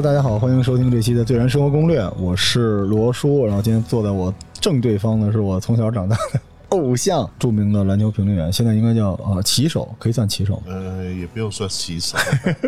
大家好，欢迎收听这期的《最燃生活攻略》，我是罗叔。然后今天坐在我正对方的是我从小长大的偶像，著名的篮球评论员，现在应该叫呃旗手，可以算旗手吗？也不用说旗手。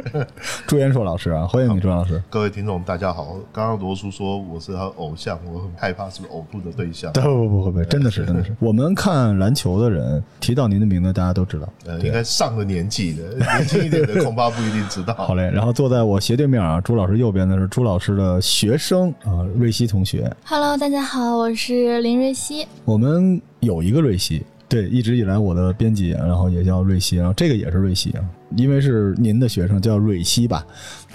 朱元硕老师啊，欢迎你，朱老师。各位听众，大家好。刚刚罗叔说我是他偶像，我很害怕是呕吐的对象。不不不不不，真的是真的是。我们看篮球的人提到您的名字，大家都知道。呃，应该上了年纪的，年轻一点的恐怕不一定知道。好嘞，然后坐在我斜对面啊，朱老师右边的是朱老师的学生啊，瑞希同学。Hello，大家好，我是林瑞希。我们有一个瑞希，对，一直以来我的编辑，然后也叫瑞希，然后这个也是瑞希啊，因为是您的学生，叫瑞希吧。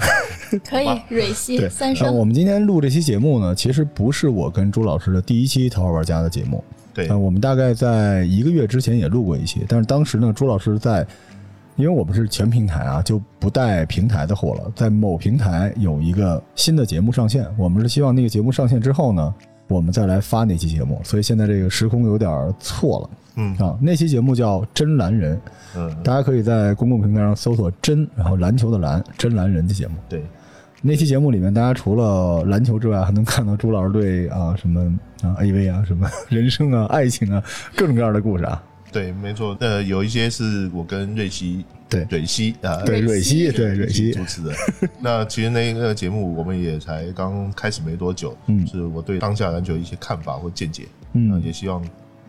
可以，瑞希，三声。呃我们今天录这期节目呢，其实不是我跟朱老师的第一期《桃花玩家》的节目，对呃，我们大概在一个月之前也录过一期，但是当时呢，朱老师在，因为我们是全平台啊，就不带平台的货了，在某平台有一个新的节目上线，我们是希望那个节目上线之后呢，我们再来发那期节目，所以现在这个时空有点错了。嗯啊，那期节目叫《真蓝人》，嗯，大家可以在公共平台上搜索“真”，然后篮球的篮，真蓝人的节目。对，那期节目里面，大家除了篮球之外，还能看到朱老师对啊什么啊 AV 啊什么人生啊爱情啊各种各样的故事啊。对，没错。呃，有一些是我跟瑞希、对蕊希啊，对，蕊蕊希，希对蕊希，主持的。那其实那个节目我们也才刚开始没多久，嗯是我对当下篮球一些看法或见解，嗯那也希望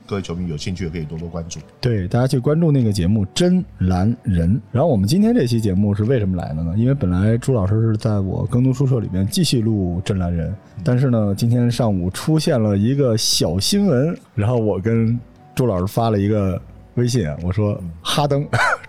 各位球迷有兴趣的可以多多关注。对，大家去关注那个节目《真蓝人》。然后我们今天这期节目是为什么来的呢？因为本来朱老师是在我耕读书社里面继续录《真蓝人》，但是呢，今天上午出现了一个小新闻，然后我跟朱老师发了一个微信，我说哈登，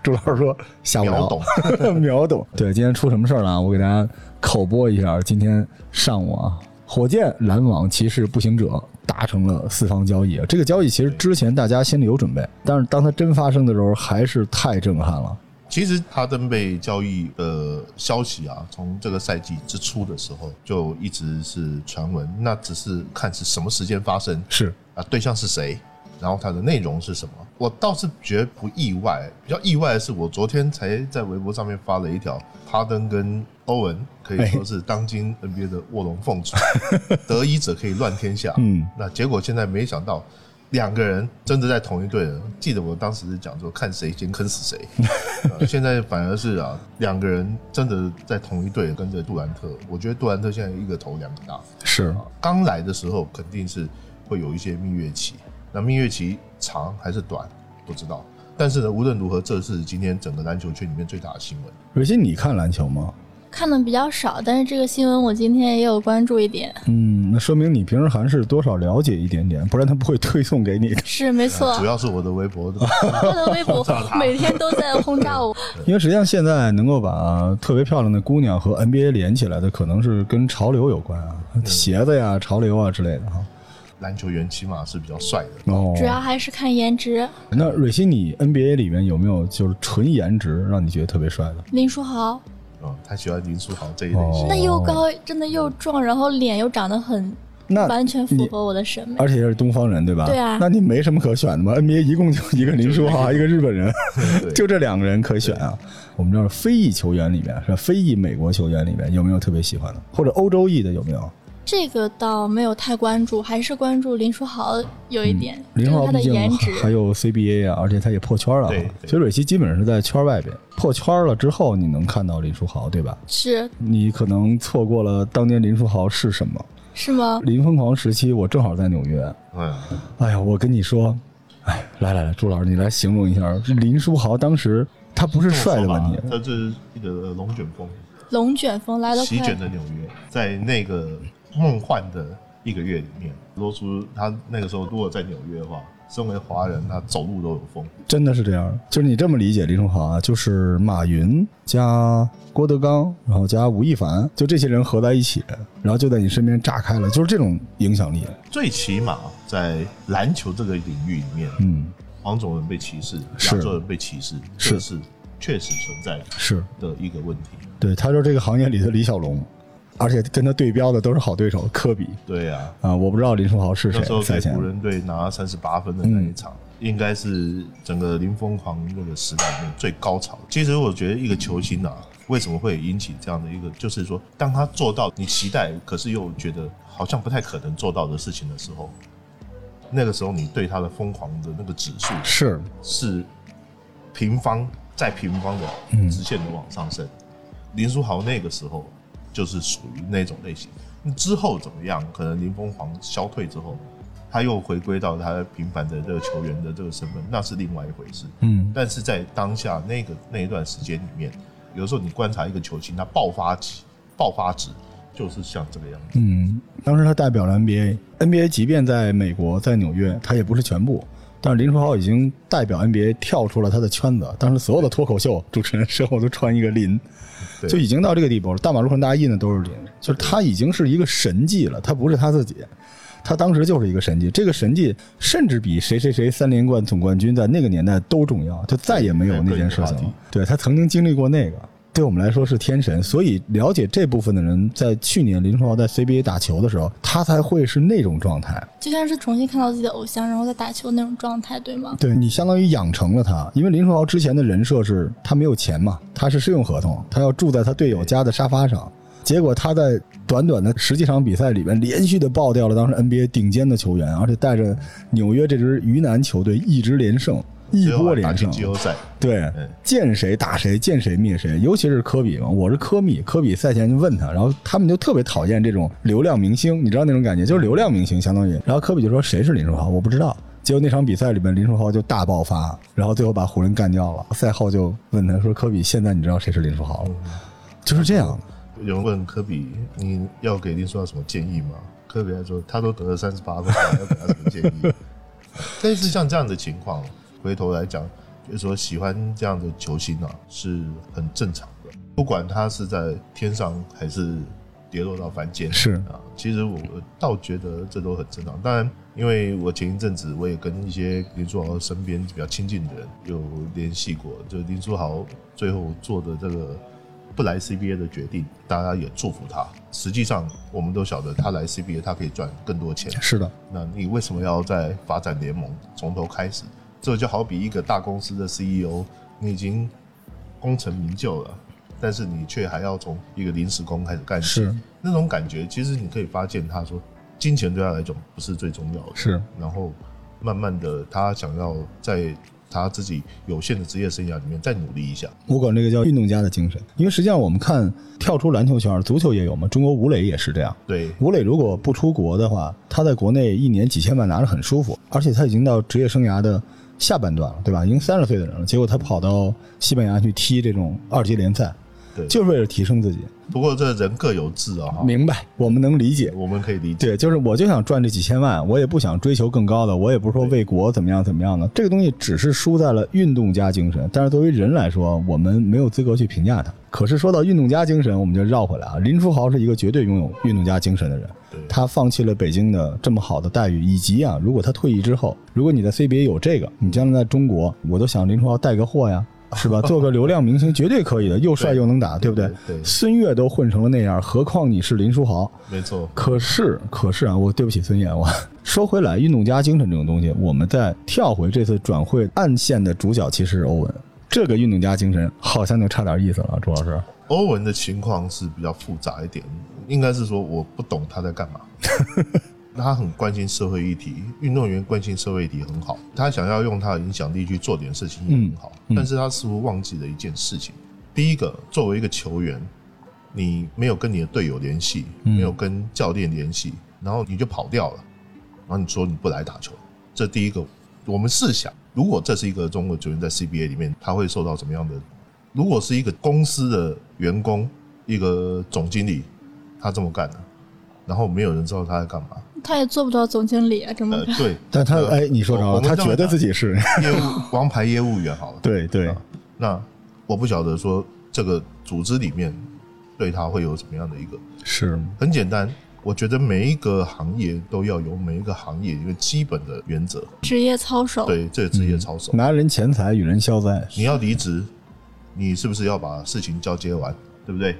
朱老师说下不了，秒懂 秒懂。对，今天出什么事儿了啊？我给大家口播一下，今天上午啊，火箭、篮网、骑士、步行者达成了四方交易。这个交易其实之前大家心里有准备，但是当它真发生的时候，还是太震撼了。其实哈登被交易的消息啊，从这个赛季之初的时候就一直是传闻，那只是看是什么时间发生是，啊，对象是谁，然后它的内容是什么。我倒是觉得不意外，比较意外的是，我昨天才在微博上面发了一条，哈登跟欧文可以说是当今 NBA 的卧龙凤雏，得一者可以乱天下。嗯，那结果现在没想到。两个人真的在同一队了。记得我当时是讲说，看谁先坑死谁。呃现在反而是啊，两个人真的在同一队，跟着杜兰特。我觉得杜兰特现在一个头两个大。是，刚来的时候肯定是会有一些蜜月期，那蜜月期长还是短不知道。但是呢，无论如何，这是今天整个篮球圈里面最大的新闻。蕊希，你看篮球吗？看的比较少，但是这个新闻我今天也有关注一点。嗯，那说明你平时还是多少了解一点点，不然他不会推送给你的。是没错，主要是我的微博的，我的微博 每天都在轰炸我。因为实际上现在能够把特别漂亮的姑娘和 NBA 连起来的，可能是跟潮流有关啊，鞋子呀、潮流啊之类的哈。篮球员起码是比较帅的。哦，主要还是看颜值。那蕊希，你 NBA 里面有没有就是纯颜值让你觉得特别帅的？林书豪嗯，他喜欢林书豪这一类型。哦那又高，真的又壮，然后脸又长得很那完全符合我的审美。而且是东方人，对吧？对啊那你没什么可选的吗？NBA 一共就一个林书豪，一个日本人，就这两个人可选啊。我们知道非裔球员里面是吧非裔美国球员里面有没有特别喜欢的，或者欧洲裔的有没有？这个倒没有太关注，还是关注林书豪有一点，林书豪的颜值。还有 CBA 啊，而且他也破圈了啊。对对所以蕊希基本上是在圈外边破圈了之后，你能看到林书豪，对吧？是你可能错过了当年林书豪是什么。是吗？林疯狂时期，我正好在纽约。嗯，哎呀，我跟你说，哎，来来来，朱老师，你来形容一下林书豪当时他不是帅的问题，他就是一个龙卷风，龙卷风来得快席卷，的纽约，在那个梦幻的一个月里面，罗叔他那个时候如果在纽约的话，身为华人，他走路都有风。真的是这样。就是你这么理解林书豪啊，就是马云加郭德纲，然后加吴亦凡，就这些人合在一起，然后就在你身边炸开了，就是这种影响力。最起码在篮球这个领域里面，嗯，黄种人被歧视，亚洲人被歧视，是这是确实存在是的一个问题。对，他就是这个行业里的李小龙，而且跟他对标的都是好对手科比对呀、啊。我不知道林书豪是谁那时候，赛前给湖人队拿三十八分的那一场，应该是整个林疯狂那个时代里面最高潮。其实我觉得一个球星啊，为什么会引起这样的一个，就是说，当他做到你期待，可是又觉得好像不太可能做到的事情的时候，那个时候你对他的疯狂的那个指数是是平方再平方的直线的往上升。林书豪那个时候就是属于那种类型。之后怎么样？可能林疯狂消退之后，他又回归到他平凡的这个球员的这个身份，那是另外一回事。嗯，但是在当下那个那一段时间里面，有时候你观察一个球星，他爆发期、爆发值就是像这个样子。嗯，当时他代表了 NBA，NBA 即便在美国，在纽约，他也不是全部。但是林书豪已经代表 NBA 跳出了他的圈子，当时所有的脱口秀主持人身后都穿一个林，对就已经到这个地步了。大马路上大家印的都是林，就是他已经是一个神迹了，他不是他自己，他当时就是一个神迹。这个神迹甚至比谁谁谁三连冠总冠军在那个年代都重要，就再也没有那件事情了。对他曾经经历过那个。对我们来说是天神，所以了解这部分的人，在去年林书豪在 CBA 打球的时候，他才会是那种状态。就像是重新看到自己的偶像，然后在打球那种状态，对吗？对你相当于养成了他，因为林书豪之前的人设是他没有钱嘛，他是试用合同，他要住在他队友家的沙发上。结果他在短短的十几场比赛里面，连续的爆掉了当时 NBA 顶尖的球员，而且带着纽约这支鱼腩球队一直连胜，一波连胜。季后赛，对嗯，见谁打谁，见谁灭谁。尤其是科比嘛，我是科密，科比赛前就问他，然后他们就特别讨厌这种流量明星，你知道那种感觉，就是流量明星相当于。然后科比就说谁是林书豪，我不知道。结果那场比赛里面，林书豪就大爆发，然后最后把湖人干掉了。赛后就问他说：“科比，现在你知道谁是林书豪了？”就是这样。有人问科比，你要给林书豪什么建议吗？科比还说，他都得了三十八分，还要给他什么建议？类似像这样的情况，回头来讲，就是说喜欢这样的球星啊，是很正常的，不管他是在天上还是跌落到凡间，是啊。其实我倒觉得这都很正常。当然，因为我前一阵子我也跟一些林书豪身边比较亲近的人有联系过，就林书豪最后做的这个不来 CBA 的决定，大家也祝福他。实际上，我们都晓得他来 CBA 他可以赚更多钱。是的，那你为什么要在发展联盟从头开始？这就好比一个大公司的 CEO，你已经功成名就了，但是你却还要从一个临时工开始干起是，那种感觉，其实你可以发现，他说金钱对他来讲不是最重要的，是，然后慢慢的他想要在他自己有限的职业生涯里面再努力一下。我管这个叫运动家的精神。因为实际上我们看跳出篮球圈，足球也有嘛，中国吴磊也是这样。对，吴磊如果不出国的话，他在国内一年几千万拿着很舒服，而且他已经到职业生涯的下半段了，对吧？已经三十岁的人了，结果他跑到西班牙去踢这种二级联赛，对就是为了提升自己。不过这人各有志啊，明白，我们能理解。我们可以理解。对，就是我就想赚这几千万，我也不想追求更高的，我也不是说为国怎么样怎么样的。这个东西只是输在了运动家精神，但是作为人来说，我们没有资格去评价他。可是说到运动家精神，我们就绕回来啊，林书豪是一个绝对拥有运动家精神的人对，他放弃了北京的这么好的待遇，以及啊，如果他退役之后，如果你在 CBA 有这个，你将来在中国，我都想林书豪带个货呀。是吧？做个流量明星绝对可以的，又帅又能打，对不对？对对孙悦都混成了那样，何况你是林书豪？没错，可是，可是啊，我对不起孙悦，我说回来，运动家精神这种东西，我们再跳回这次转会暗线的主角其实是欧文，这个运动家精神好像就差点意思了，朱老师。欧文的情况是比较复杂一点，应该是说我不懂他在干嘛。他很关心社会议题，运动员关心社会议题很好，他想要用他的影响力去做点事情也很好，嗯嗯但是他似乎忘记了一件事情。第一个，作为一个球员，你没有跟你的队友联系，嗯没有跟教练联系，然后你就跑掉了，然后你说你不来打球，这第一个，我们试想，如果这是一个中国球员在 CBA 里面，他会受到怎么样的？如果是一个公司的员工，一个总经理，他这么干的，然后没有人知道他在干嘛，他也做不到总经理啊，这么。对，但他呃哎，你说着了，我们他觉得自己是。业务王牌业务员好了，对对，那我不晓得说这个组织里面对他会有什么样的一个，是。很简单，我觉得每一个行业都要有每一个行业一个基本的原则，职业操守，对，这个职业操守，拿人钱财与人消灾，你要离职，你是不是要把事情交接完，对不对？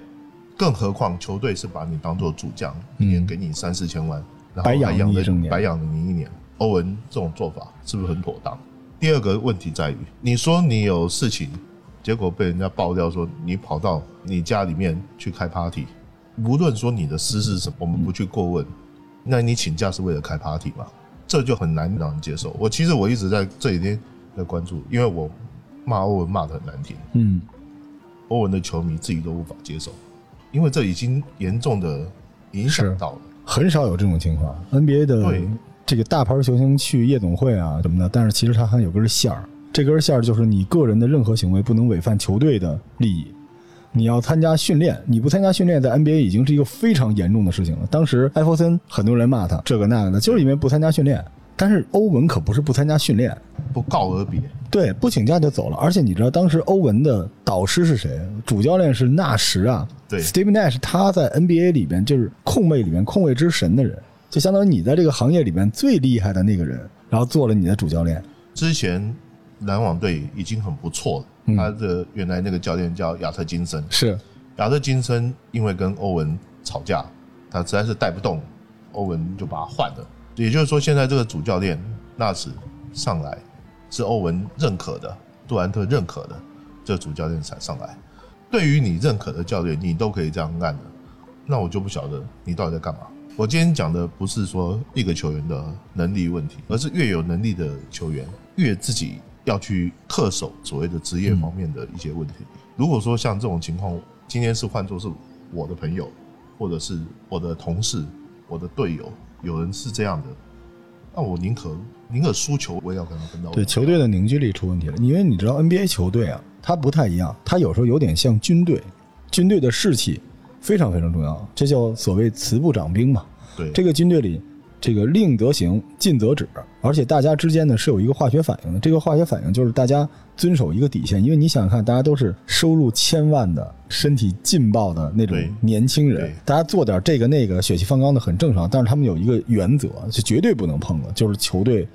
更何况球队是把你当做主将，一年给你三四千万，然后白养还养了你一年白养了你一年。欧文这种做法是不是很妥当？第二个问题在于，你说你有事情结果被人家爆料说你跑到你家里面去开 party，无论说你的私事是什么，我们不去过问，那你请假是为了开 party 吗？这就很难让人接受。我其实我一直在这几天在关注，因为我骂欧文骂的很难听，嗯，欧文的球迷自己都无法接受，因为这已经严重的影响到了。很少有这种情况。NBA 的这个大牌球星去夜总会啊什么的，但是其实他还有根线儿，这根线儿就是你个人的任何行为不能违反球队的利益。你要参加训练，你不参加训练，在 NBA 已经是一个非常严重的事情了。当时艾弗森很多人骂他这个那个的，就是因为不参加训练。但是欧文可不是不参加训练，不告而别，对，不请假就走了。而且你知道当时欧文的导师是谁？主教练是纳什啊。对，Steve Nash 他在 NBA 里边就是控卫里面控卫之神的人，就相当于你在这个行业里面最厉害的那个人，然后做了你的主教练。之前篮网队已经很不错了。嗯他的原来那个教练叫亚特金森，是，亚特金森因为跟欧文吵架，他实在是带不动，欧文就把他换了。也就是说，现在这个主教练纳什上来是欧文认可的，杜兰特认可的，这主教练才上来。对于你认可的教练，你都可以这样干的，那我就不晓得你到底在干嘛。我今天讲的不是说一个球员的能力问题，而是越有能力的球员，越自己要去恪守所谓的职业方面的一些问题。如果说像这种情况，今天是换作是我的朋友，或者是我的同事、我的队友，有人是这样的，那我宁可宁可输球，我也要跟他分到。对球队的凝聚力出问题了。因为你知道 NBA 球队啊，它不太一样，它有时候有点像军队，军队的士气非常非常重要，这叫所谓慈不掌兵嘛。对这个军队里，这个令则行，禁则止，而且大家之间呢是有一个化学反应的。这个化学反应就是大家遵守一个底线，因为你想想看，大家都是收入千万的、身体劲爆的那种年轻人，大家做点这个那个，血气方刚的很正常。但是他们有一个原则，是绝对不能碰的，就是球队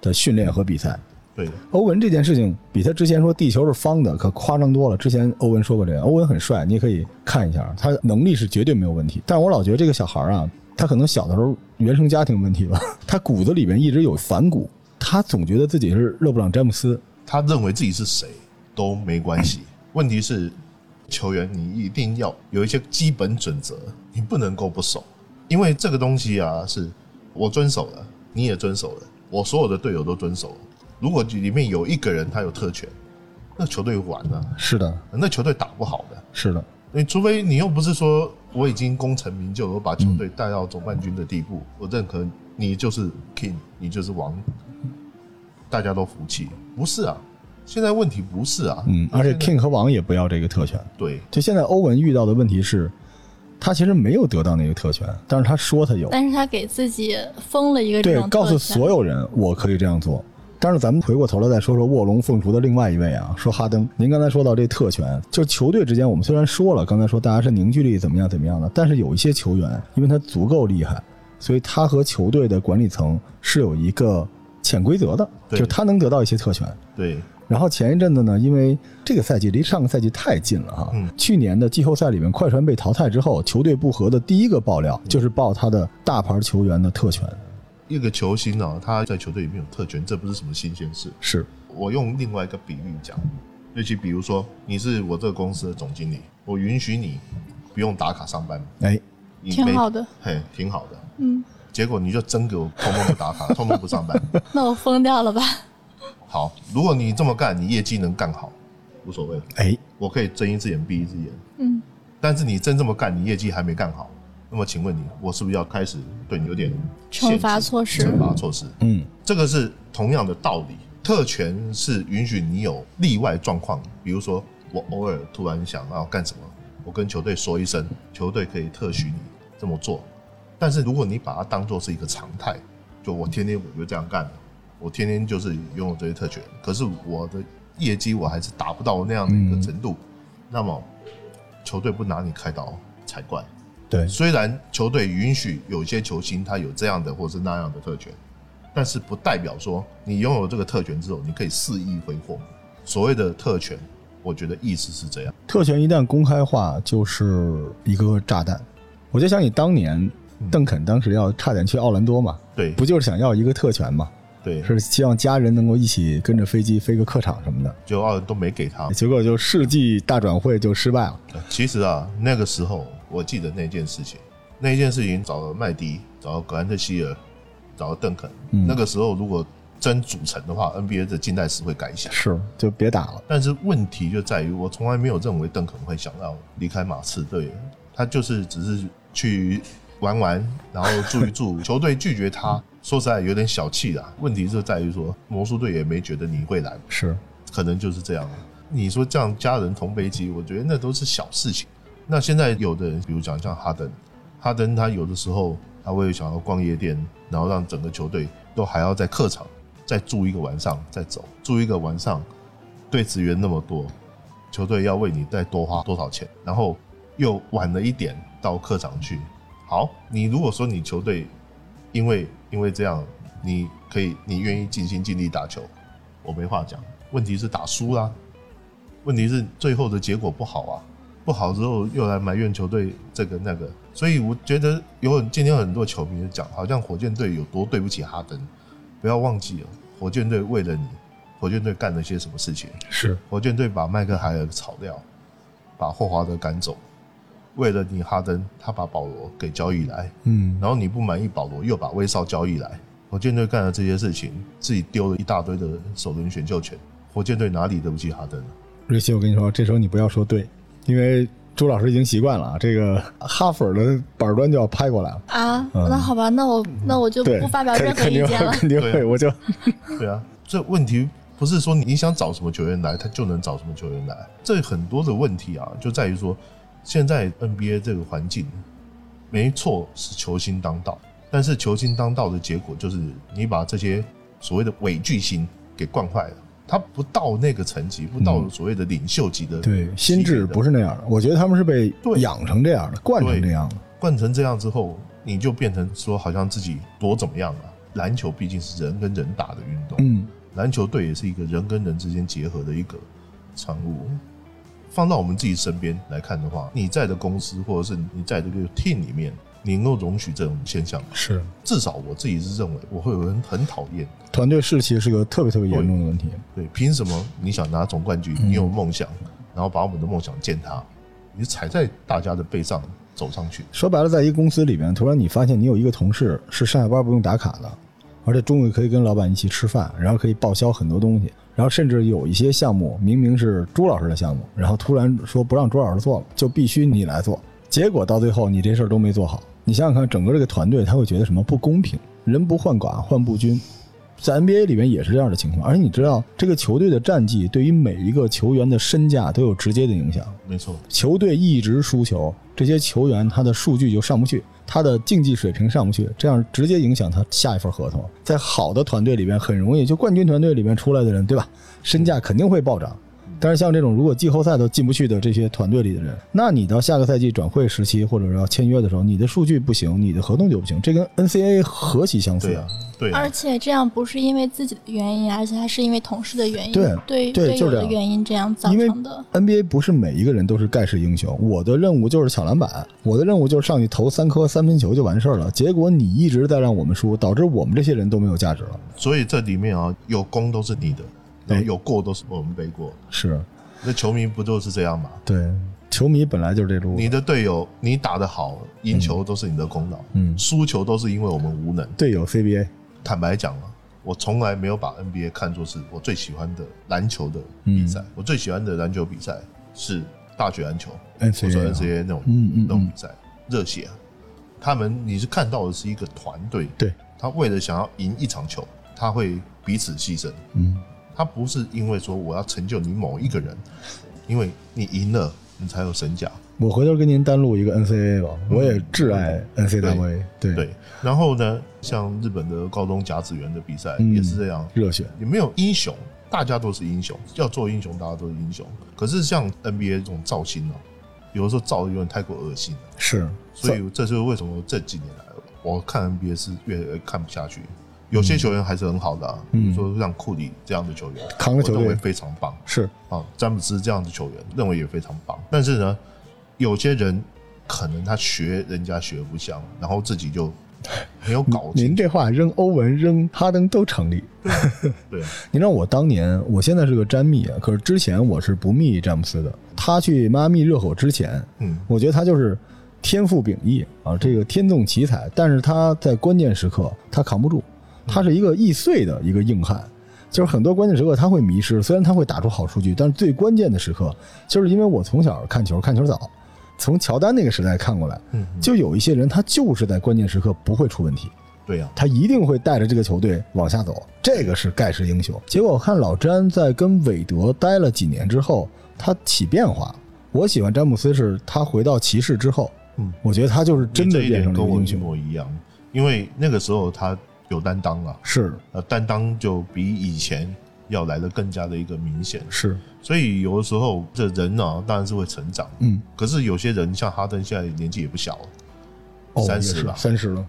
的训练和比赛。对欧文这件事情比他之前说地球是方的可夸张多了。之前欧文说过这个，欧文很帅，你也可以看一下，他能力是绝对没有问题。但是我老觉得这个小孩啊，他可能小的时候原生家庭问题吧，他骨子里面一直有反骨，他总觉得自己是勒布朗詹姆斯。他认为自己是谁都没关系。问题是，球员你一定要有一些基本准则，你不能够不守，因为这个东西啊，是我遵守了，你也遵守了，我所有的队友都遵守了。如果里面有一个人他有特权，那球队完了，是的，那球队打不好的。是的，你除非你又不是说我已经功成名就，我把球队带到总冠军的地步，我认可你就是 king，你就是王，大家都服气。不是啊，现在问题不是啊，嗯，而且 King 和王也不要这个特权。对就现在欧文遇到的问题是，他其实没有得到那个特权，但是他说他有。但是他给自己封了一个这对，告诉所有人我可以这样做。但是咱们回过头来再说说卧龙凤雏的另外一位啊，说哈登。您刚才说到这特权，就球队之间，我们虽然说了，刚才说大家是凝聚力怎么样怎么样的，但是有一些球员，因为他足够厉害，所以他和球队的管理层是有一个潜规则的，对就他能得到一些特权。对然后前一阵子呢，因为这个赛季离上个赛季太近了哈，嗯去年的季后赛里面，快船被淘汰之后，球队不和的第一个爆料就是爆他的大牌球员的特权，一个球星啊，他在球队里面有特权，这不是什么新鲜事。是我用另外一个比喻讲，尤其比如说你是我这个公司的总经理，我允许你不用打卡上班，哎，挺好的，嘿，挺好的。嗯，结果你就真给我通通不打卡，通通不上班。那我疯掉了吧？好，如果你这么干，你业绩能干好，无所谓，哎，我可以睁一只眼闭一只眼。嗯，但是你真这么干，你业绩还没干好，那么请问你，我是不是要开始对你有点惩罚措施惩罚措施，嗯，这个是同样的道理。特权是允许你有例外状况，比如说我偶尔突然想要干什么，我跟球队说一声，球队可以特许你这么做。但是如果你把它当做是一个常态，就我天天我就这样干，我天天就是拥有这些特权，可是我的业绩我还是达不到那样的一个程度，那么球队不拿你开刀才怪。对，虽然球队允许有些球星他有这样的或是那样的特权，但是不代表说你拥有这个特权之后，你可以肆意挥霍。所谓的特权，我觉得意思是这样。特权一旦公开化，就是一个炸弹。我就想起当年邓肯当时要差点去奥兰多嘛，对不就是想要一个特权嘛？对，是希望家人能够一起跟着飞机飞个客场什么的，就奥兰都没给他。结果就世纪大转会就失败了。其实啊，那个时候我记得那件事情，那件事情找了麦迪，找了格兰特希尔，找了邓肯。嗯那个时候如果真组成的话，NBA 的近代史会改写。是，就别打了。但是问题就在于，我从来没有认为邓肯会想要离开马刺队，他就是只是去玩玩，然后住一住，球队拒绝他，说实在有点小气啦。问题就在于说，魔术队也没觉得你会来，是，可能就是这样。你说这样家人同飞机，我觉得那都是小事情。那现在有的人，比如讲像哈登，哈登他有的时候他会想要逛夜店，然后让整个球队都还要在客场再住一个晚上再走，住一个晚上，对职员那么多，球队要为你再多花多少钱，然后又晚了一点到客场去。好，你如果说你球队因为因为这样，你可以你愿意尽心尽力打球，我没话讲。问题是打输啦，问题是最后的结果不好啊，不好之后又来埋怨球队这个那个，所以我觉得有很今天有很多球迷讲，好像火箭队有多对不起哈登，不要忘记了，火箭队为了你，火箭队干了些什么事情？是，火箭队把麦克海尔炒掉，把霍华德赶走，为了你哈登，他把保罗给交易来，嗯，然后你不满意保罗，又把威少交易来。火箭队干了这些事情，自己丢了一大堆的首轮选秀权。火箭队哪里对不起哈登了？瑞希，我跟你说，这时候你不要说对，因为朱老师已经习惯了啊，这个哈粉的板砖就要拍过来了。啊，嗯那好吧，那我那我就，不发表任何肯肯定意见了。肯定会，我就 对啊，这问题不是说你想找什么球员来，他就能找什么球员来。这很多的问题啊，就在于说，现在 NBA 这个环境，没错是球星当道，但是球星当道的结果就是你把这些所谓的伪巨星给惯坏了。他不到那个层级，不到所谓的领袖级的，对心智不是是那样的。我觉得他们是被对养成这样的，惯成这样的。惯成这样之后，你就变成说好像自己多怎么样了。篮球毕竟是人跟人打的运动，嗯，篮球队也是一个人跟人之间结合的一个产物。放到我们自己身边来看的话，你在的公司或者是你在这个 team 里面，你能够容许这种现象吗？是至少我自己是认为，我会有人很讨厌。团队士气是个特别特别严重的问题。对，凭什么你想拿总冠军，你有梦想，然后把我们的梦想践踏，你踩在大家的背上走上去？说白了，在一个公司里面，突然你发现你有一个同事是上下班不用打卡的，而且中午可以跟老板一起吃饭，然后可以报销很多东西，然后甚至有一些项目明明是朱老师的项目，然后突然说不让朱老师做了，就必须你来做，结果到最后你这事儿都没做好。你想想看，整个这个团队他会觉得什么不公平？人不患寡，患不均。在 NBA 里面也是这样的情况，而且你知道，这个球队的战绩对于每一个球员的身价都有直接的影响。没错，球队一直输球，这些球员他的数据就上不去，他的竞技水平上不去，这样直接影响他下一份合同。在好的团队里边，很容易就冠军团队里面出来的人，对吧？身价肯定会暴涨。但是像这种如果季后赛都进不去的这些团队里的人，那你到下个赛季转会时期或者是要签约的时候，你的数据不行，你的合同就不行，这跟 NCAA 何其相似对啊，对啊而，且这样不是因为自己的原因，而且还是因为同事的原因，对对队友的对就这样原因这样造成的。NBA 不是每一个人都是盖世英雄，我的任务就是抢篮板，我的任务就是上去投三颗三分球就完事儿了。结果你一直在让我们输，导致我们这些人都没有价值了。所以这里面啊，有功都是你的，然哎后有过都是我们背过。是那球迷不就是这样吗？对，球迷本来就是这路，你的队友你打得好，赢球都是你的功劳，嗯输球都是因为我们无能。队友 CBA，坦白讲啊，我从来没有把 NBA 看作是我最喜欢的篮球的比赛。我最喜欢的篮球比赛是大学篮球，NCAA 或者 NCAA 那种嗯嗯那种比赛，热血啊。他们你是看到的是一个团队，对，他为了想要赢一场球，他会彼此牺牲。嗯，他不是因为说我要成就你某一个人，因为你赢了，你才有神甲。我回头跟您单录一个 NCAA 吧，我也挚爱 NCAA，对对，然后呢，像日本的高中甲子园的比赛嗯也是这样，热血，也没有英雄，大家都是英雄，要做英雄，大家都是英雄。可是像 NBA 这种造星啊，有的时候造的有点太过恶心了，是，所以这就是为什么这几年来我看 NBA 是越来越看不下去。有些球员还是很好的、啊，比如说像库里这样的球员，嗯扛着球队我认为非常棒是啊。詹姆斯这样的球员，认为也非常棒。但是呢，有些人可能他学人家学不像，然后自己就没有搞。您这话扔欧文扔哈登都成立。对啊，你知道我当年，我现在是个詹密啊，可是之前我是不密詹姆斯的。他去迈阿密热火之前，嗯，我觉得他就是天赋秉异啊，这个天纵奇才，但是他在关键时刻他扛不住，他是一个易碎的一个硬汉。就是很多关键时刻他会迷失，虽然他会打出好数据，但是最关键的时刻，就是因为我从小看球看球早，从乔丹那个时代看过来，嗯，就有一些人他就是在关键时刻不会出问题，对呀、他一定会带着这个球队往下走，这个是盖世英雄。结果我看老詹在跟韦德待了几年之后，他起变化。我喜欢詹姆斯是他回到骑士之后，嗯，我觉得他就是真的变点跟我一成英雄。模一样，因为那个时候他有担当了，是。呃，担当就比以前要来的更加的一个明显。是，所以有的时候这人呢、当然是会成长，嗯，可是有些人像哈登现在年纪也不小了，哦，三十了，三十了，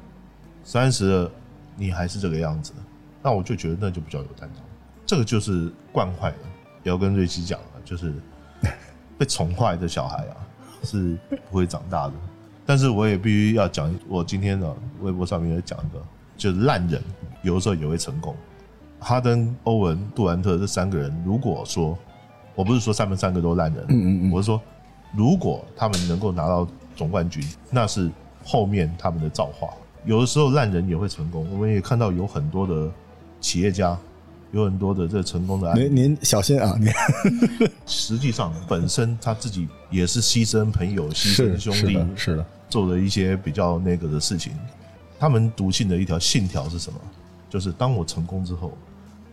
三十了，你还是这个样子，那我就觉得那就比较有担当。这个就是惯坏了，也要跟瑞奇讲了，就是 被宠坏的小孩啊是不会长大的。但是我也必须要讲，我今天呢微博上面也讲一个，就是烂人有的时候也会成功。哈登、欧文、杜兰特这三个人，如果说我不是说他们三个都烂人，嗯嗯嗯我是说，如果他们能够拿到总冠军，那是后面他们的造化。有的时候烂人也会成功，我们也看到有很多的企业家，有很多的这成功的案例。您您小心啊，您 实际上本身他自己也是牺牲朋友、牺牲兄弟是的，，是的，做了一些比较那个的事情。他们笃信的一条信条是什么？就是当我成功之后，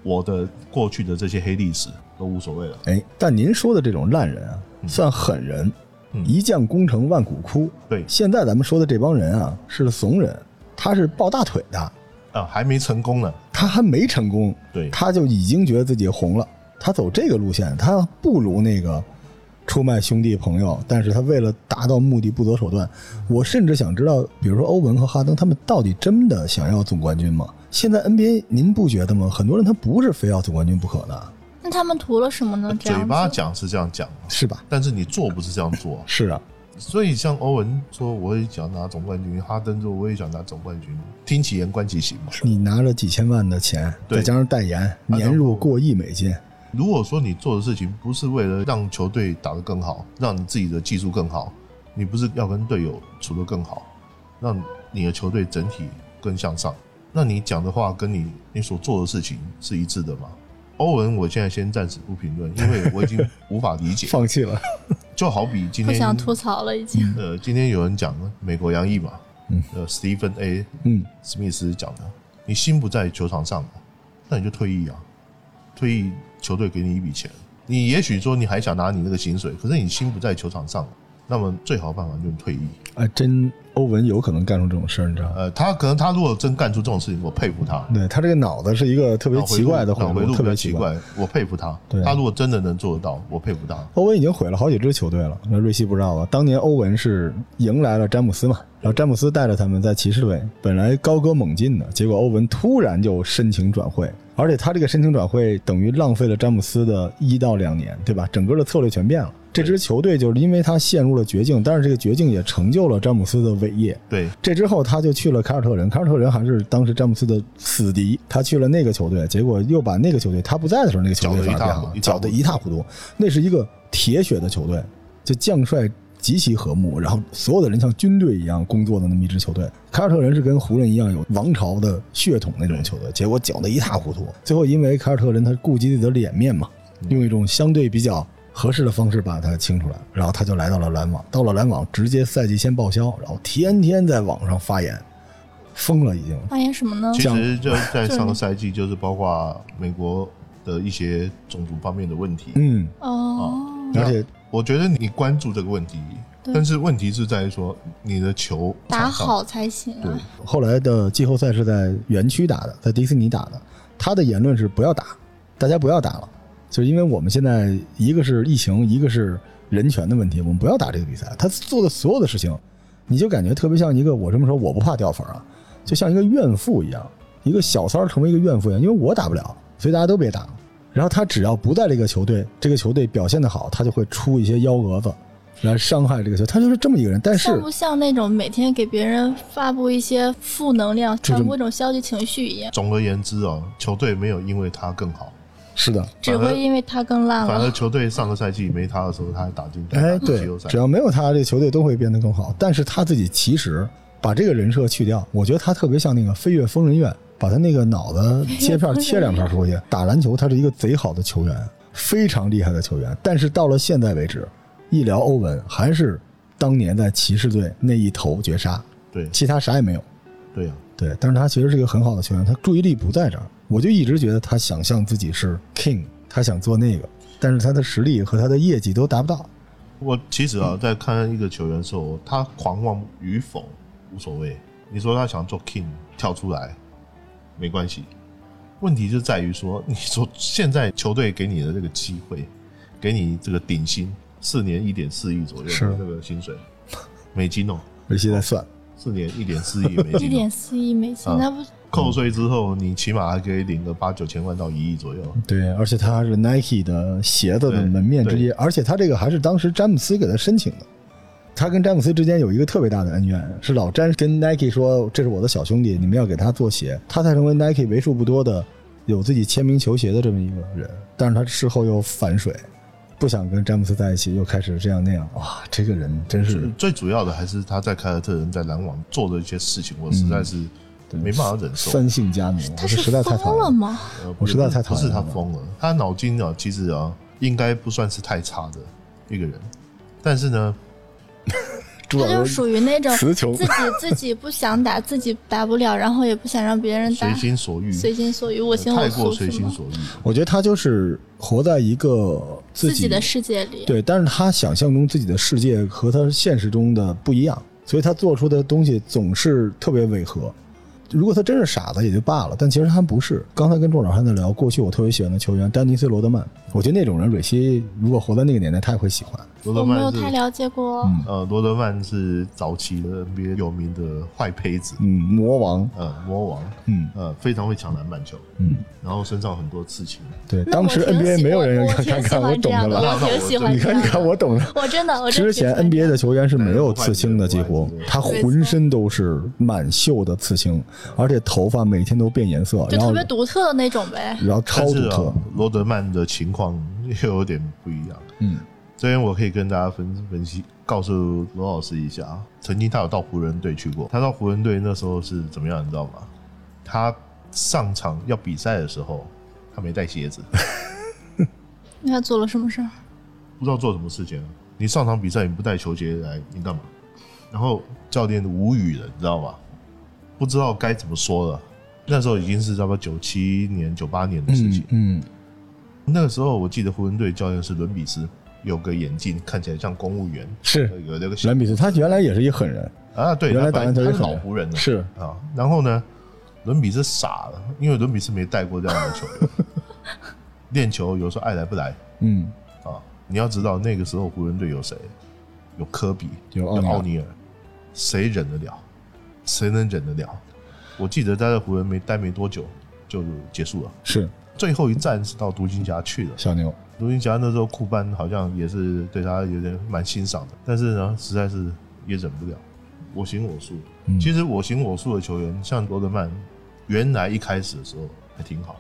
我的过去的这些黑历史都无所谓了。哎，但您说的这种烂人啊，算狠人，嗯一将功成万骨枯。对现在咱们说的这帮人啊，是怂人，他是抱大腿的，啊，还没成功呢。他还没成功，对他就已经觉得自己红了。他走这个路线，他不如那个出卖兄弟朋友，但是他为了达到目的不择手段。我甚至想知道，比如说欧文和哈登，他们到底真的想要总冠军吗？现在 NBA 您不觉得吗？很多人他不是非要总冠军不可的，那他们图了什么呢？嘴巴讲是这样讲，是吧？但是你做不是这样做。是啊，所以像欧文说我也想拿总冠军，哈登说我也想拿总冠军，听其言观其行嘛。你拿了几千万的钱，再加上代言，年入过亿美金，如果说你做的事情不是为了让球队打得更好，让你自己的技术更好，你不是要跟队友处得更好，让你的球队整体更向上，那你讲的话跟你你所做的事情是一致的吗？欧文，我现在先暂时不评论，因为我已经无法理解。放弃了。就好比今天不想吐槽了，已经。呃，今天有人讲美国洋溢嘛，嗯，呃，Stephen A. 嗯，史密斯讲的，你心不在球场上，那你就退役啊，退役球队给你一笔钱，你也许说你还想拿你那个薪水，可是你心不在球场上，那么最好的办法就是退役。哎，真欧文有可能干出这种事儿，你知道吗？呃，他可能他如果真干出这种事情，我佩服他。对他这个脑子是一个特别奇怪的回路，特别奇怪。我佩服他对。他如果真的能做得到，我佩服他。欧文已经毁了好几支球队了。那瑞希不知道吧？当年欧文是迎来了詹姆斯嘛，然后詹姆斯带着他们在骑士队本来高歌猛进的，结果欧文突然就申请转会，而且他这个申请转会等于浪费了詹姆斯的一到两年，对吧？整个的策略全变了。这支球队就是因为他陷入了绝境，但是这个绝境也成就了詹姆斯的伟业。对，这之后，他就去了凯尔特人，凯尔特人还是当时詹姆斯的死敌。他去了那个球队，结果又把那个球队他不在的时候，那个球队反而变好了，搅得一塌糊涂。那是一个铁血的球队，就将帅极其和睦，然后所有的人像军队一样工作的那么一支球队。凯尔特人是跟湖人一样有王朝的血统那种球队，结果搅得一塌糊涂。最后因为凯尔特人他顾及自己的脸面嘛，用一种相对比较。合适的方式把他清出来，然后他就来到了篮网。到了篮网，直接赛季先报销，然后天天在网上发言，疯了已经。发言什么呢？其实就在上个赛季，就是包括美国的一些种族方面的问题。嗯，哦，而且我觉得你关注这个问题，但是问题是在于说你的球打好才行对啊。后来的季后赛是在园区打的，在迪士尼打的。他的言论是不要打，大家不要打了，就是因为我们现在一个是疫情，一个是人权的问题，我们不要打这个比赛。他做的所有的事情，你就感觉特别像一个我这么说我不怕掉粉啊，就像一个怨妇一样，一个小三儿成为一个怨妇一样，因为我打不了，所以大家都别打。然后他只要不在这个球队，这个球队表现的好，他就会出一些幺蛾子，来伤害这个球，他就是这么一个人。但是像不像那种每天给别人发布一些负能量、传播一种消极情绪一样，总而言之啊，球队没有因为他更好，是的，只会因为他更烂了。反而球队上个赛季没他的时候，他还打进哎，对只。要没有他，这个球队都会变得更好。但是他自己其实把这个人设去掉，我觉得他特别像那个飞跃疯人院，把他那个脑子切片切两片出去。打篮球，他是一个贼好的球员，非常厉害的球员。但是到了现在为止，一聊欧文，还是当年在骑士队那一头绝杀，对其他啥也没有。对啊，对，但是他其实是一个很好的球员，他注意力不在这儿。我就一直觉得他想象自己是 king，他想做那个，但是他的实力和他的业绩都达不到。我其实啊，在看一个球员的时候，他狂妄与否无所谓。你说他想做 king 跳出来，没关系。问题就在于说，你说现在球队给你的这个机会，给你这个顶薪，四年一点四亿左右是的这个薪水，美金哦，而且在算，四年一点四亿美金、哦，点四亿美金，啊那不扣税之后，你起码还可以领个八九千万到一亿左右。对，而且他还是 Nike 的鞋子的门面之一，而且他这个还是当时詹姆斯给他申请的。他跟詹姆斯之间有一个特别大的恩怨，是老詹跟 Nike 说：“这是我的小兄弟，你们要给他做鞋。”他才成为 Nike 为数不多的有自己签名球鞋的这么一个人。但是他事后又反水，不想跟詹姆斯在一起，又开始这样那样。哇，这个人真是最主要的还是他在凯尔特人在篮网做的一些事情，我实在是没办法忍受。三姓家奴，他我是实在太讨厌疯了吗？呃我实在太讨不是他疯了，他脑筋啊，其实啊，应该不算是太差的一个人，但是呢，他就属于那种自己 自己不想打，自己打不了，然后也不想让别人打随，心所欲，随心所欲，我行我太过素，是吗？随心所欲。我觉得他就是活在一个自自己的世界里，对，但是他想象中自己的世界和他现实中的不一样，所以他做出的东西总是特别违和。如果他真是傻子也就罢了，但其实他不是。刚才跟仲老还在聊，过去我特别喜欢的球员丹尼斯·罗德曼，我觉得那种人蕊希如果活在那个年代，他也会喜欢。罗德我没有曼是太了解过。嗯呃，罗德曼是早期的 NBA 有名的坏胚子，嗯，魔王，呃，魔王，嗯呃，非常会抢篮板球，嗯，然后身上很多刺青。对，当时 NBA 没有人看我我挺喜看看我懂的了。我挺喜欢 你看，你看。我懂的。我真的，我真之前 NBA 的球员是没有刺青的，几乎他浑身都是满绣的刺青，而且头发每天都变颜色，就特别独特的那种呗。然后超独特罗德曼的情况 又有点不一样。嗯，这边我可以跟大家分分析，告诉罗老师一下啊，曾经他有到湖人队去过，他到湖人队那时候是怎么样，你知道吗？他上场要比赛的时候，他没带鞋子，那他做了什么事儿？不知道做什么事情啊。你上场比赛你不带球鞋来，你干嘛？然后教练无语了，你知道吗？不知道该怎么说了。那时候已经是差不多九七年、九八年的事情嗯。嗯，那个时候我记得湖人队教练是伦比斯，有个眼镜，看起来像公务员，是有那个小兰比斯，他原来也是一狠人，啊，对，原来他是老湖人了，是啊。然后呢，伦比斯傻了，因为伦比斯没带过这样的球员，练球有时候爱来不来嗯，啊。你要知道那个时候湖人队有谁？有科比，有奥尼尔奥尼尔，谁忍得了？谁能忍得了？我记得他在湖人没待没多久就结束了，是最后一站是到独行侠去的。小牛，独行侠那时候库班好像也是对他有点蛮欣赏的，但是呢，实在是也忍不了，我行我素。嗯其实我行我素的球员，像罗德曼，原来一开始的时候还挺好，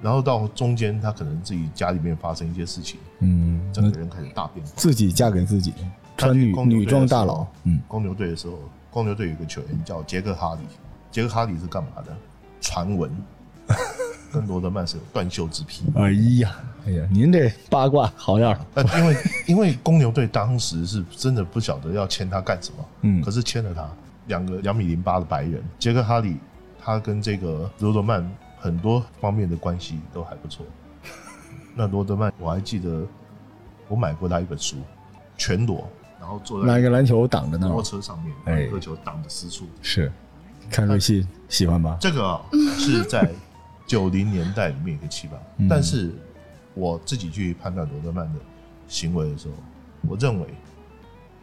然后到中间他可能自己家里面发生一些事情，嗯，整个人开始大变化。自己嫁给自己，穿女女装大佬，嗯，公牛队的时候，公牛队有一个球员叫杰克哈里，杰克哈里是干嘛的？传闻跟罗德曼是有断袖之癖。哎呀，哎呀，您这八卦好样儿，那因为因为公牛队当时是真的不晓得要签他干什么，嗯可是签了他两个两米零八的白人杰克哈里，他跟这个罗德曼很多方面的关系都还不错。那罗德曼我还记得我买过他一本书，全裸，然后坐在拿一个篮球挡着那儿，摩托车上面，哎把颗球挡着私处。是，看瑞希喜欢吧？这个啊是在九零年代里面一个奇葩，嗯。但是我自己去判断罗德曼的行为的时候，我认为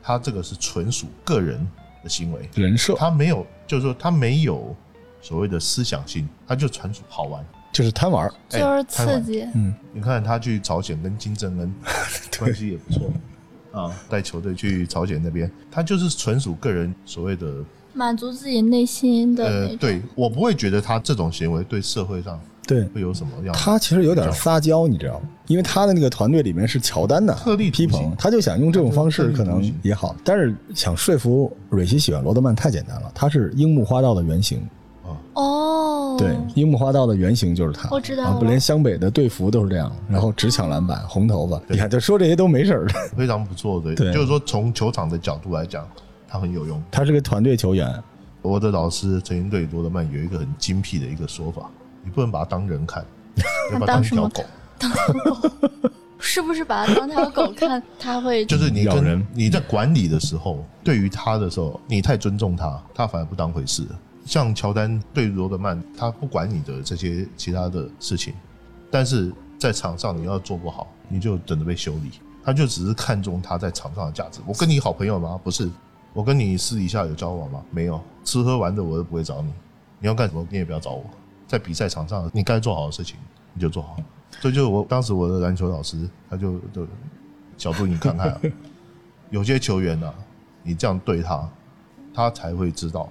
他这个是纯属个人的行为，人设。他没有，就是说他没有所谓的思想性，他就纯属好玩。就是贪玩，就是刺激。嗯，你看他去朝鲜跟金正恩 关系也不错，啊，带球队去朝鲜那边，他就是纯属个人所谓的满足自己内心的呃，对我不会觉得他这种行为对社会上对会有什么样的。他其实有点撒娇，你知道吗？因为他的那个团队里面是乔丹的特地批评，他就想用这种方式可能也好，但是想说服蕊希喜欢罗德曼太简单了，他是樱木花道的原型。哦，对，樱木花道的原型就是他。我知道啊，不连湘北的队服都是这样，然后只抢篮板，红头发。你看，就说这些都没事儿的。非常不错的，对就是说从球场的角度来讲，他很有用。他是个团队球员，我的老师曾经对罗德曼有一个很精辟的一个说法，你不能把他当人看，要把他当一条狗。是不是把他当条狗看？他会就是你跟咬人你在管理的时候，对于他的时候，你太尊重他，他反而不当回事。像乔丹对罗德曼，他不管你的这些其他的事情，但是在场上你要做不好，你就等着被修理。他就只是看重他在场上的价值。我跟你好朋友吗？不是。我跟你私底下有交往吗？没有。吃喝玩乐我都不会找你。你要干什么，你也不要找我。在比赛场上，你该做好的事情你就做好。这就是我当时我的篮球老师，他就就小杜，你看看、啊，有些球员呢、啊，你这样对他，他才会知道，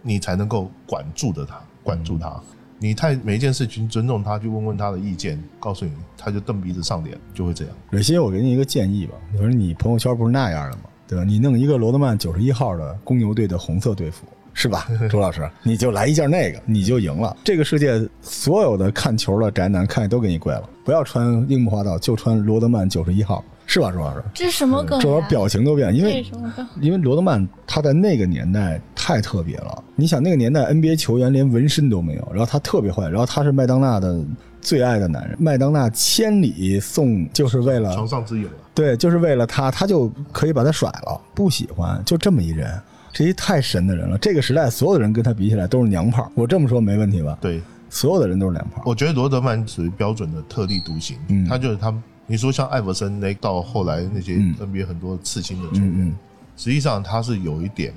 你才能够管住的他，管住他。你太每一件事情尊重他，去问问他的意见，告诉你，他就蹬鼻子上脸，就会这样。蕊希，我给你一个建议吧，你说你朋友圈不是那样的吗？对吧？你弄一个罗德曼九十一号的公牛队的红色队服，是吧，朱老师？你就来一件那个，你就赢了。这个世界所有的看球的宅男看都给你跪了，不要穿樱木花道，就穿罗德曼九十一号，是吧，朱老师？这是什么梗这会儿？表情都变，因为什么？因为罗德曼他在那个年代太特别了。你想那个年代 NBA 球员连纹身都没有，然后他特别坏，然后他是麦当娜的最爱的男人，麦当娜千里送就是为了床上之友了，对，就是为了他，他就可以把他甩了，不喜欢，就这么一人，这一太神的人了。这个时代所有的人跟他比起来都是娘炮，我这么说没问题吧？对，所有的人都是娘炮。我觉得罗德曼属于标准的特立独行，嗯他就是他。你说像艾弗森那到后来那些嗯 NBA 很多刺青的球员，嗯嗯，实际上他是有一点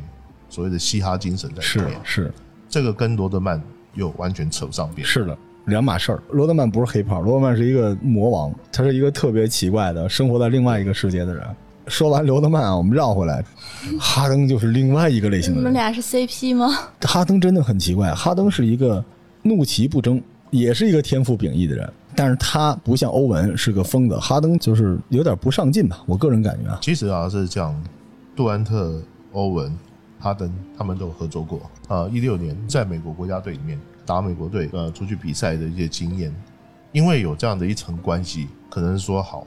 所谓的嘻哈精神在里是面。是这个跟罗德曼又完全扯不上边。是的，两码事儿。罗德曼不是黑炮，罗德曼是一个魔王，他是一个特别奇怪的生活在另外一个世界的人。说完罗德曼啊，我们绕回来，哈登就是另外一个类型的人。你们俩是 CP 吗？哈登真的很奇怪，哈登是一个怒其不争，也是一个天赋秉异的人，但是他不像欧文是个疯子，哈登就是有点不上进吧，我个人感觉啊。其实啊是这样，杜兰特、欧文、哈登他们都有合作过啊。一六年在美国国家队里面打美国队呃出去比赛的一些经验，因为有这样的一层关系，可能说好。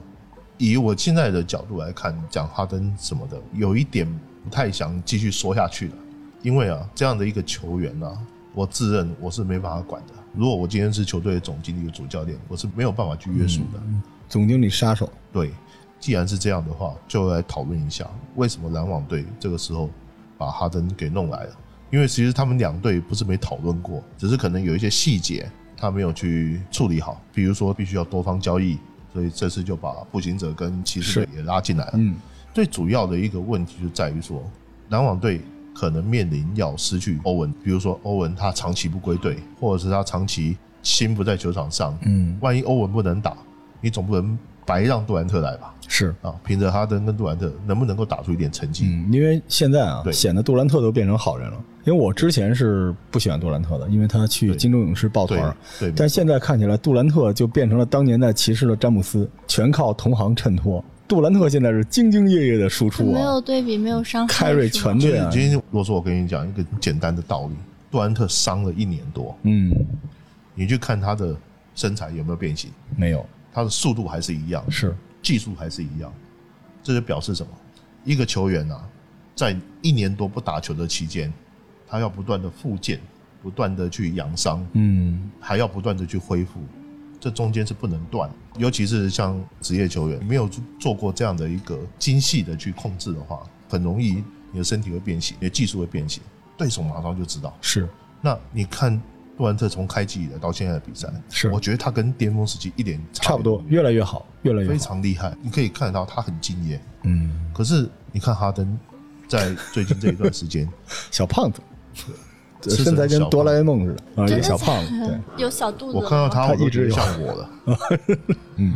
以我现在的角度来看，讲哈登什么的，有一点不太想继续说下去了，因为啊，这样的一个球员啊，我自认我是没办法管的。如果我今天是球队的总经理、主教练，我是没有办法去约束的。总经理杀手，对，既然是这样的话，就来讨论一下为什么篮网队这个时候把哈登给弄来了。因为其实他们两队不是没讨论过，只是可能有一些细节他没有去处理好，比如说必须要多方交易，所以这次就把步行者跟骑士队也拉进来。了。嗯，最主要的一个问题就在于说，篮网队可能面临要失去欧文，比如说欧文他长期不归队，或者是他长期心不在球场上，嗯，万一欧文不能打，你总不能白让杜兰特来吧？是，啊，凭着哈登跟杜兰特能不能够打出一点成绩？嗯，因为现在啊，显得杜兰特都变成好人了。因为我之前是不喜欢杜兰特的，因为他去金州勇士抱团对但现在看起来杜兰特就变成了当年在骑士的詹姆斯，全靠同行衬托。杜兰特现在是兢兢业业的输出没啊，有对比，没有伤害。凯瑞全队啊，今天如果说我跟你讲一个简单的道理，杜兰特伤了一年多，嗯，你去看他的身材有没有变形，没有，他的速度还是一样，是，技术还是一样，这就表示什么？一个球员啊，在一年多不打球的期间，他要不断的复健，不断的去养伤，嗯，还要不断的去恢复，这中间是不能断。尤其是像职业球员，没有做过这样的一个精细的去控制的话，很容易你的身体会变形，你的技术会变形，对手马上就知道。是，那你看杜兰特从开季以来到现在的比赛，是我觉得他跟巅峰时期一点差不多越来越好，越来越非，常厉害。你可以看得到他很敬业，嗯，可是你看哈登在最近这一段时间，小胖子，吃身材跟哆啦 A 梦。似的啊，一个小胖子。对，有小肚子。我看到他，我一直有像我了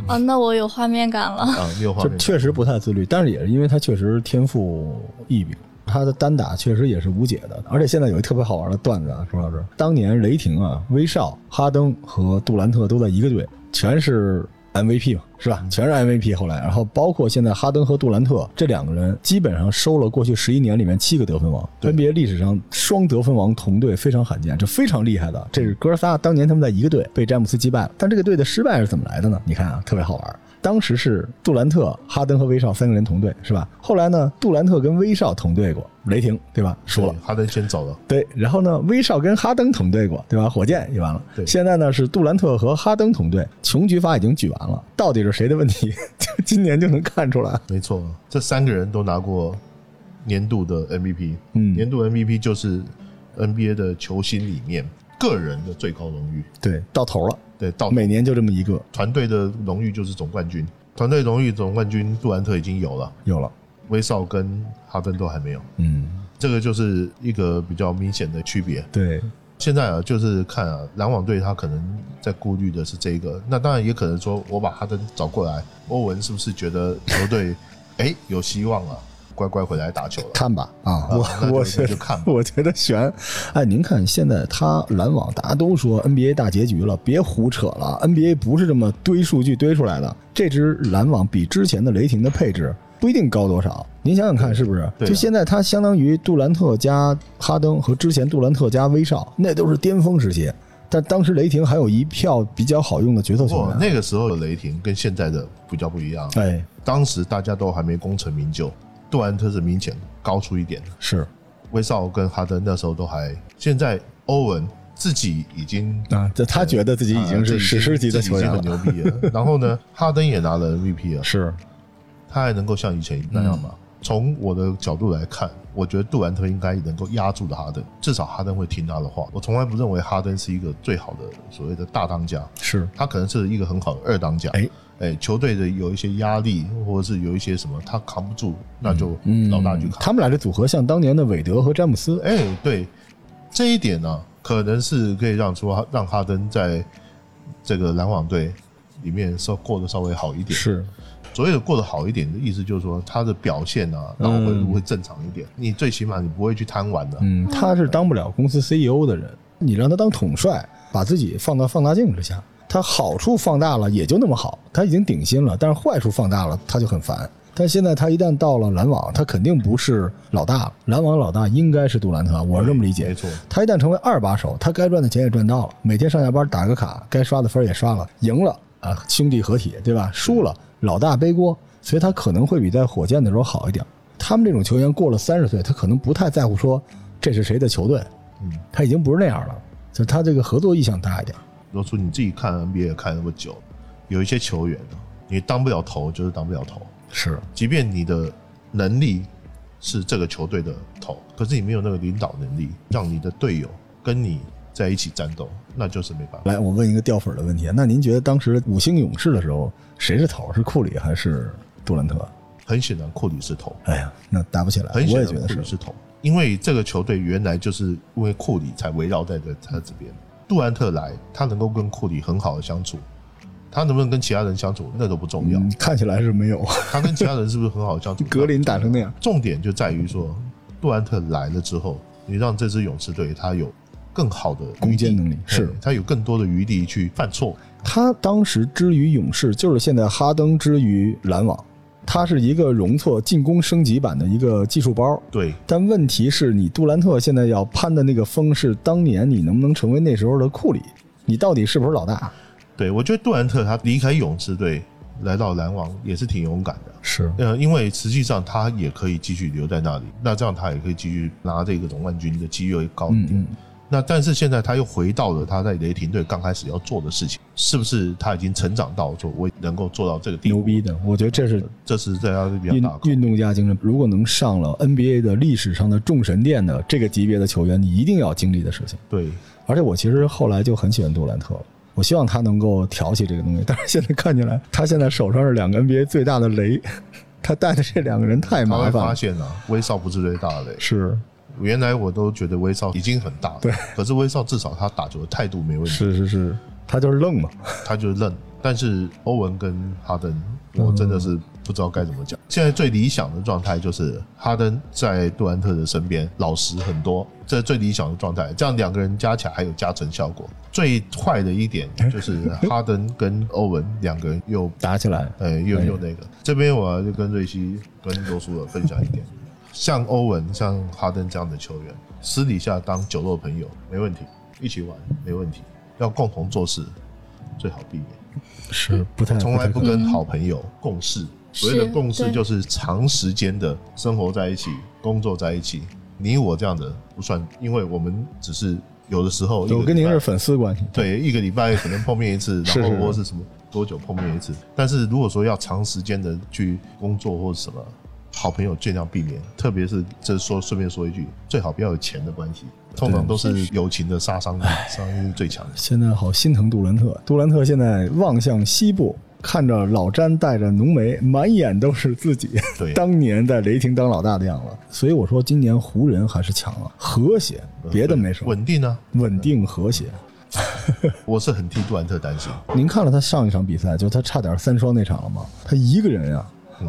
哦，那我有画面感了。啊！你有画面感？确实不太自律，但是也是因为他确实天赋异禀，他的单打确实也是无解的。而且现在有一特别好玩的段子啊，朱老师，当年雷霆啊，威少、哈登和杜兰特都在一个队，全是 MVP 嘛，是吧？全是 MVP。后来，然后包括现在哈登和杜兰特这两个人，基本上收了过去十一年里面七个得分王对，NBA 历史上双得分王同队非常罕见，这非常厉害的。这是哥仨当年他们在一个队被詹姆斯击败了，但这个队的失败是怎么来的呢？你看啊，特别好玩。当时是杜兰特、哈登和威少三个人同队，是吧？后来呢，杜兰特跟威少同队过，雷霆对吧？输了。哈登先走了，对，然后呢，威少跟哈登同队过，对吧？火箭也完了。对现在呢是杜兰特和哈登同队，穷举法已经举完了，到底是谁的问题？就 今年就能看出来。没错，这三个人都拿过年度的 MVP。嗯年度 MVP 就是 NBA 的球星里面个人的最高荣誉。对，到头了，对，到每年就这么一个，团队的荣誉就是总冠军，团队荣誉总冠军杜兰特已经有了，有了。威少跟哈登都还没有，嗯，这个就是一个比较明显的区别。对，现在啊，就是看啊，篮网队他可能在顾虑的是这个，那当然也可能说，我把哈登找过来，欧文是不是觉得球队哎有希望了，乖乖回来打球了？看吧啊，我我觉得看我觉得悬。哎，您看现在他篮网大家都说 NBA 大结局了，别胡扯了，NBA 不是这么堆数据堆出来的。这支篮网比之前的雷霆的配置不一定高多少，您想想看是不是？就现在他相当于杜兰特加哈登和之前杜兰特加威少，那都是巅峰时期。但当时雷霆还有一票比较好用的角色球员。那个时候的雷霆跟现在的比较不一样，哎，当时大家都还没功成名就，杜兰特是明显高出一点的，是威少跟哈登那时候都还，现在欧文自己已经啊，这他觉得自己已经是史诗级的球。经很牛逼了。然后呢，哈登也拿了 MVP 了，是，他还能够像以前那样吗？嗯从我的角度来看，我觉得杜兰特应该能够压住的哈登，至少哈登会听他的话。我从来不认为哈登是一个最好的所谓的大当家，是，他可能是一个很好的二当家。哎哎，球队的有一些压力，或者是有一些什么他扛不住，那就嗯，老大去扛。他们俩的组合像当年的韦德和詹姆斯，哎，对，这一点呢、可能是可以让出让哈登在这个篮网队里面稍过得稍微好一点。是所谓的过得好一点的意思，就是说他的表现啊，脑回路会正常一点。你最起码你不会去贪玩的。嗯，他是当不了公司 CEO 的人，你让他当统帅，把自己放到放大镜之下，他好处放大了也就那么好，他已经顶薪了，但是坏处放大了他就很烦。但现在他一旦到了篮网，他肯定不是老大了，篮网老大应该是杜兰特，我是这么理解。没错，他一旦成为二把手，他该赚的钱也赚到了，每天上下班打个卡，该刷的分也刷了，赢了啊，兄弟合体，对吧？输了，老大背锅，所以他可能会比在火箭的时候好一点。他们这种球员过了三十岁，他可能不太在乎说这是谁的球队，嗯，他已经不是那样了，就他这个合作意向大一点。罗叔你自己看 NBA 也看那么久，有一些球员呢，你当不了头就是当不了头，是，即便你的能力是这个球队的头，可是你没有那个领导能力，让你的队友跟你在一起战斗，那就是没办法。来，我问一个掉粉的问题，那您觉得当时五星勇士的时候，谁是头？是库里还是杜兰特？很显然，库里是头，哎呀，那打不起来，很显然我也觉得是库里。是头，因为这个球队原来就是因为库里才围绕在这他这边。杜兰特来，他能够跟库里很好的相处，他能不能跟其他人相处那都不重要，嗯，看起来是没有。他跟其他人是不是很好的相处？格林打成那样，重点就在于说，杜兰特来了之后，你让这支勇士队他有更好的攻坚能力是他有更多的余地去犯错。他当时之于勇士，就是现在哈登之于篮网，他是一个容错进攻升级版的一个技术包。对，但问题是你杜兰特现在要攀的那个峰是当年你能不能成为那时候的库里？你到底是不是老大？对我觉得杜兰特他离开勇士队来到篮网也是挺勇敢的。是呃，因为实际上他也可以继续留在那里，那这样他也可以继续拿这个总冠军的机会高一点。嗯嗯，那但是现在他又回到了他在雷霆队刚开始要做的事情，是不是他已经成长到说我能够做到这个地步？牛逼的，我觉得这是这是在他比较运大运动家精神。如果能上了 NBA 的历史上的众神殿的这个级别的球员，你一定要经历的事情。对。而且我其实后来就很喜欢杜兰特了，我希望他能够挑起这个东西。但是现在看起来，他现在手上是两个 NBA 最大的雷，他带的这两个人太麻烦了。发现啊，威少不是最大的雷，是，原来我都觉得威少已经很大了，对，可是威少至少他打球的态度没问题，是是是，他就是愣嘛。他就是愣。但是欧文跟哈登，我真的是不知道该怎么讲。现在最理想的状态就是哈登在杜兰特的身边，老实很多，这是最理想的状态。这样两个人加起来还有加成效果。最坏的一点就是哈登跟欧文两个人又打起来，呃，又又那个。这边我要就跟瑞希、跟罗叔的分享一点，像欧文、像哈登这样的球员，私底下当酒肉朋友没问题，一起玩没问题，要共同做事最好避免。是不太从来不跟好朋友共事。所谓的共事就是长时间的生活在一起、工作在一起。你我这样的不算，因为我们只是有的时候一个礼拜我跟您是粉丝关系，对一个礼拜可能碰面一次，然后或是什么多久碰面一次。但是如果说要长时间的去工作或者什么，好朋友尽量避免，特别是这说顺便说一句，最好不要有钱的关系，通常都是友情的杀伤力，杀伤力最强的。现在好心疼杜兰特。杜兰特现在望向西部，看着老詹带着浓眉，满眼都是自己对 当年在雷霆当老大的样子。所以我说，今年湖人还是强了，和谐，别的没什么，稳定啊，稳定和谐。我是很替杜兰特担心。您看了他上一场比赛，就他差点三双那场了吗？他一个人啊，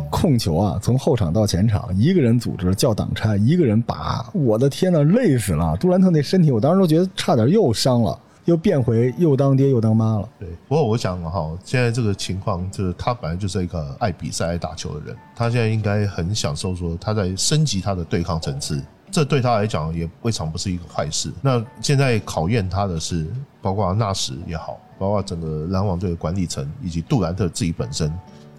控球啊，从后场到前场，一个人组织叫挡拆，一个人拔，我的天呐，累死了！杜兰特那身体，我当时都觉得差点又伤了，又变回又当爹又当妈了。对，不过我想哈，现在这个情况就是他本来就是一个爱比赛、爱打球的人，他现在应该很享受说他在升级他的对抗层次，这对他来讲也未尝不是一个坏事。那现在考验他的是，包括纳什也好，包括整个篮网队的管理层以及杜兰特自己本身，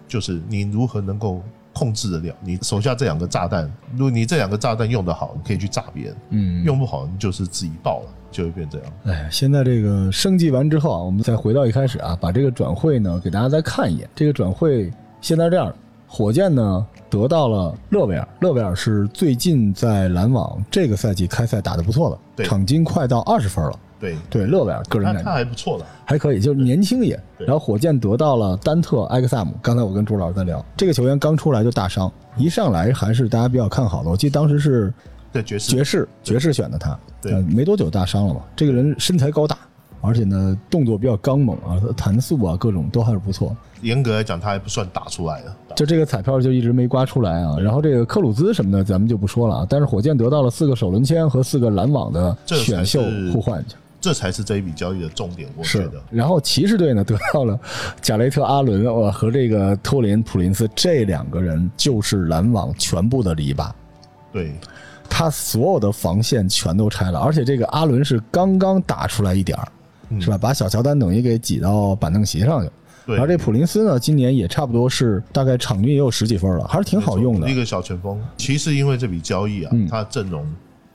就是你如何能够控制得了你手下这两个炸弹。如果你这两个炸弹用得好，你可以去炸别人；嗯用不好，你就是自己爆了，就会变这样。哎，现在这个升级完之后啊，我们再回到一开始啊，把这个转会呢给大家再看一眼。这个转会现在这样，火箭呢得到了勒维尔，勒维尔是最近在篮网这个赛季开赛打得不错的，对场均快到二十分了。对，对，勒维尔个人他他感觉还不错的。还可以，就是年轻也。对然后火箭得到了丹特埃克萨姆，刚才我跟朱老师在聊，这个球员刚出来就大伤，一上来还是大家比较看好的。我记得当时是对爵士爵士爵士选的他，对呃没多久大伤了嘛。这个人身材高大，而且呢动作比较刚猛啊，弹速啊各种都还是不错。严格来讲，他还不算打出来的。就这个彩票就一直没刮出来啊。然后这个克鲁兹什么的咱们就不说了啊，但是火箭得到了四个首轮签和四个篮网的选秀互换去。这才是这一笔交易的重点，我觉是得。，然后骑士队呢得到了贾雷特·阿伦呃和这个托林·普林斯这两个人，就是篮网全部的篱笆，对，他所有的防线全都拆了，而且这个阿伦是刚刚打出来一点儿，嗯是吧？把小乔丹等于给挤到板凳席上去了。对然后这普林斯呢，今年也差不多是大概场均也有十几分了，还是挺好用的一。个小前锋。其实因为这笔交易啊，嗯他阵容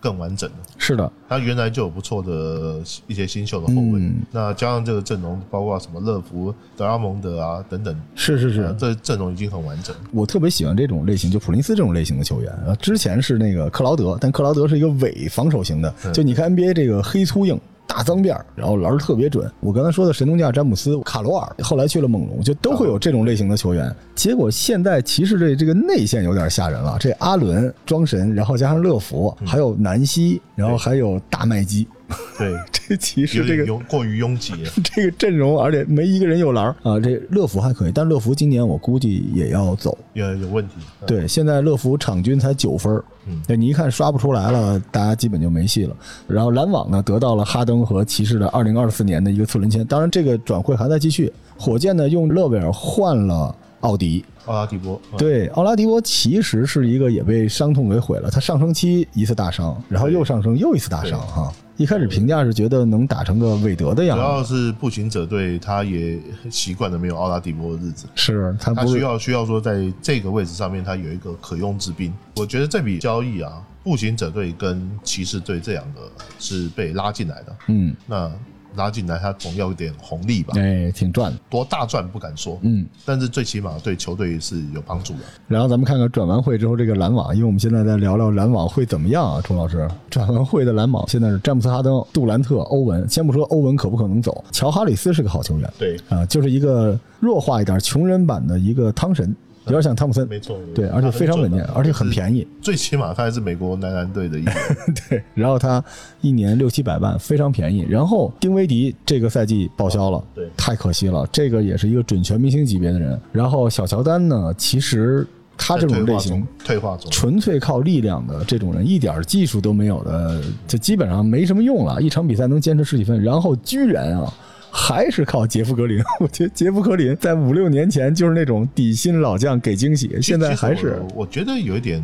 更完整的。是的，他原来就有不错的一些新秀的后卫，嗯那加上这个阵容，包括什么乐福、德拉蒙德啊等等，是是是啊，这阵容已经很完整。我特别喜欢这种类型，就普林斯这种类型的球员。啊，之前是那个克劳德，但克劳德是一个伪防守型的，就你看 NBA 这个黑粗硬。大脏辫，然后篮儿特别准。我刚才说的神农架、詹姆斯、卡罗尔，后来去了猛龙，就都会有这种类型的球员。结果现在骑士队这个内线有点吓人了，这阿伦装神，然后加上乐福，还有南希，然后还有大麦基，对，这骑士这个拥过于拥挤。这个阵容，而且没一个人有篮儿啊。这乐福还可以，但乐福今年我估计也要走。有有问题。对，现在乐福场均才九分儿，嗯对你一看刷不出来了，大家基本就没戏了。然后篮网呢得到了哈登和骑士的二零二四年的一个次轮签，当然这个转会还在继续。火箭呢用勒维尔换了奥迪，奥拉迪波，嗯对，奥拉迪波其实是一个也被伤痛给毁了，他上升期一次大伤，然后又上升又一次大伤哈。一开始评价是觉得能打成个韦德的样子主要，是步行者队，他也习惯了没有奥拉迪波的日子。是他不需要需要说在这个位置上面，他有一个可用之兵。我觉得这笔交易啊，步行者队跟骑士队这两个是被拉进来的。嗯，那拉进来，他总要有点红利吧？哎，挺赚的，多大赚不敢说，嗯。但是最起码对球队是有帮助的。然后咱们看看转完会之后这个篮网，因为我们现在在聊聊篮网会怎么样啊，钟老师。转完会的篮网现在是詹姆斯、哈登、杜兰特、欧文。先不说欧文可不可能走，乔哈里斯是个好球员对，啊，就是一个弱化一点穷人版的一个汤神。有点像汤普森，没错，对，而且非常稳健，而且很。便宜，最起码他还是美国男篮队的一员。对。然后他一年六七百万，非常便宜。然后丁威迪这个赛季报销了，对太可惜了，这个也是一个准全明星级别的人。然后小乔丹呢，其实他这种类型。退化中，纯粹靠力量的这种人，一点技术都没有的，就基本上没什么用了。一场比赛能坚持十几分，然后居然啊，还是靠杰夫格林。我觉得杰夫格林在五六年前就是那种底薪老将给惊喜，现在还是。我觉得有一点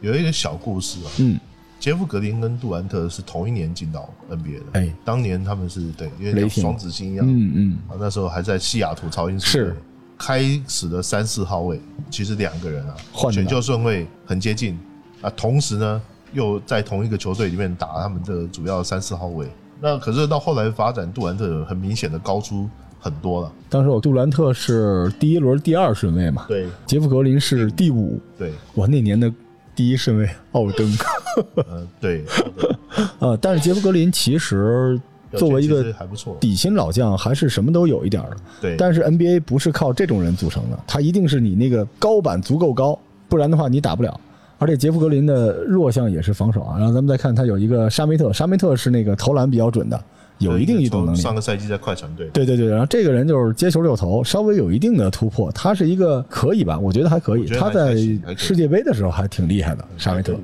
有一个小故事啊，嗯，杰夫格林跟杜兰特是同一年进到 NBA 的，哎，当年他们是对，因为双子星一样，嗯嗯，啊，那时候还在西雅图超音速是。开始的三四号位，其实两个人啊，换选秀顺位很接近啊。同时呢，又在同一个球队里面打他们的主要三四号位。那可是到后来发展，杜兰特很明显的高出很多了。当时我杜兰特是第一轮第二顺位嘛，对，杰夫格林是第五，对，我那年的第一顺位奥登，呃，对，呃，但是杰夫格林其实。作为一个底薪老将，还是什么都有一点的。对，但是 NBA 不是靠这种人组成的，他一定是你那个高板足够高，不然的话你打不了。而且杰夫格林的弱项也是防守啊。然后咱们再看他有一个沙梅特，沙梅特是那个投篮比较准的，有一定移动能力。上个赛季在快船队。对对对，然后这个人就是接球六投，稍微有一定的突破，他是一个可以吧？我觉得还可以。他在世界杯的时候还挺厉害的，沙梅特。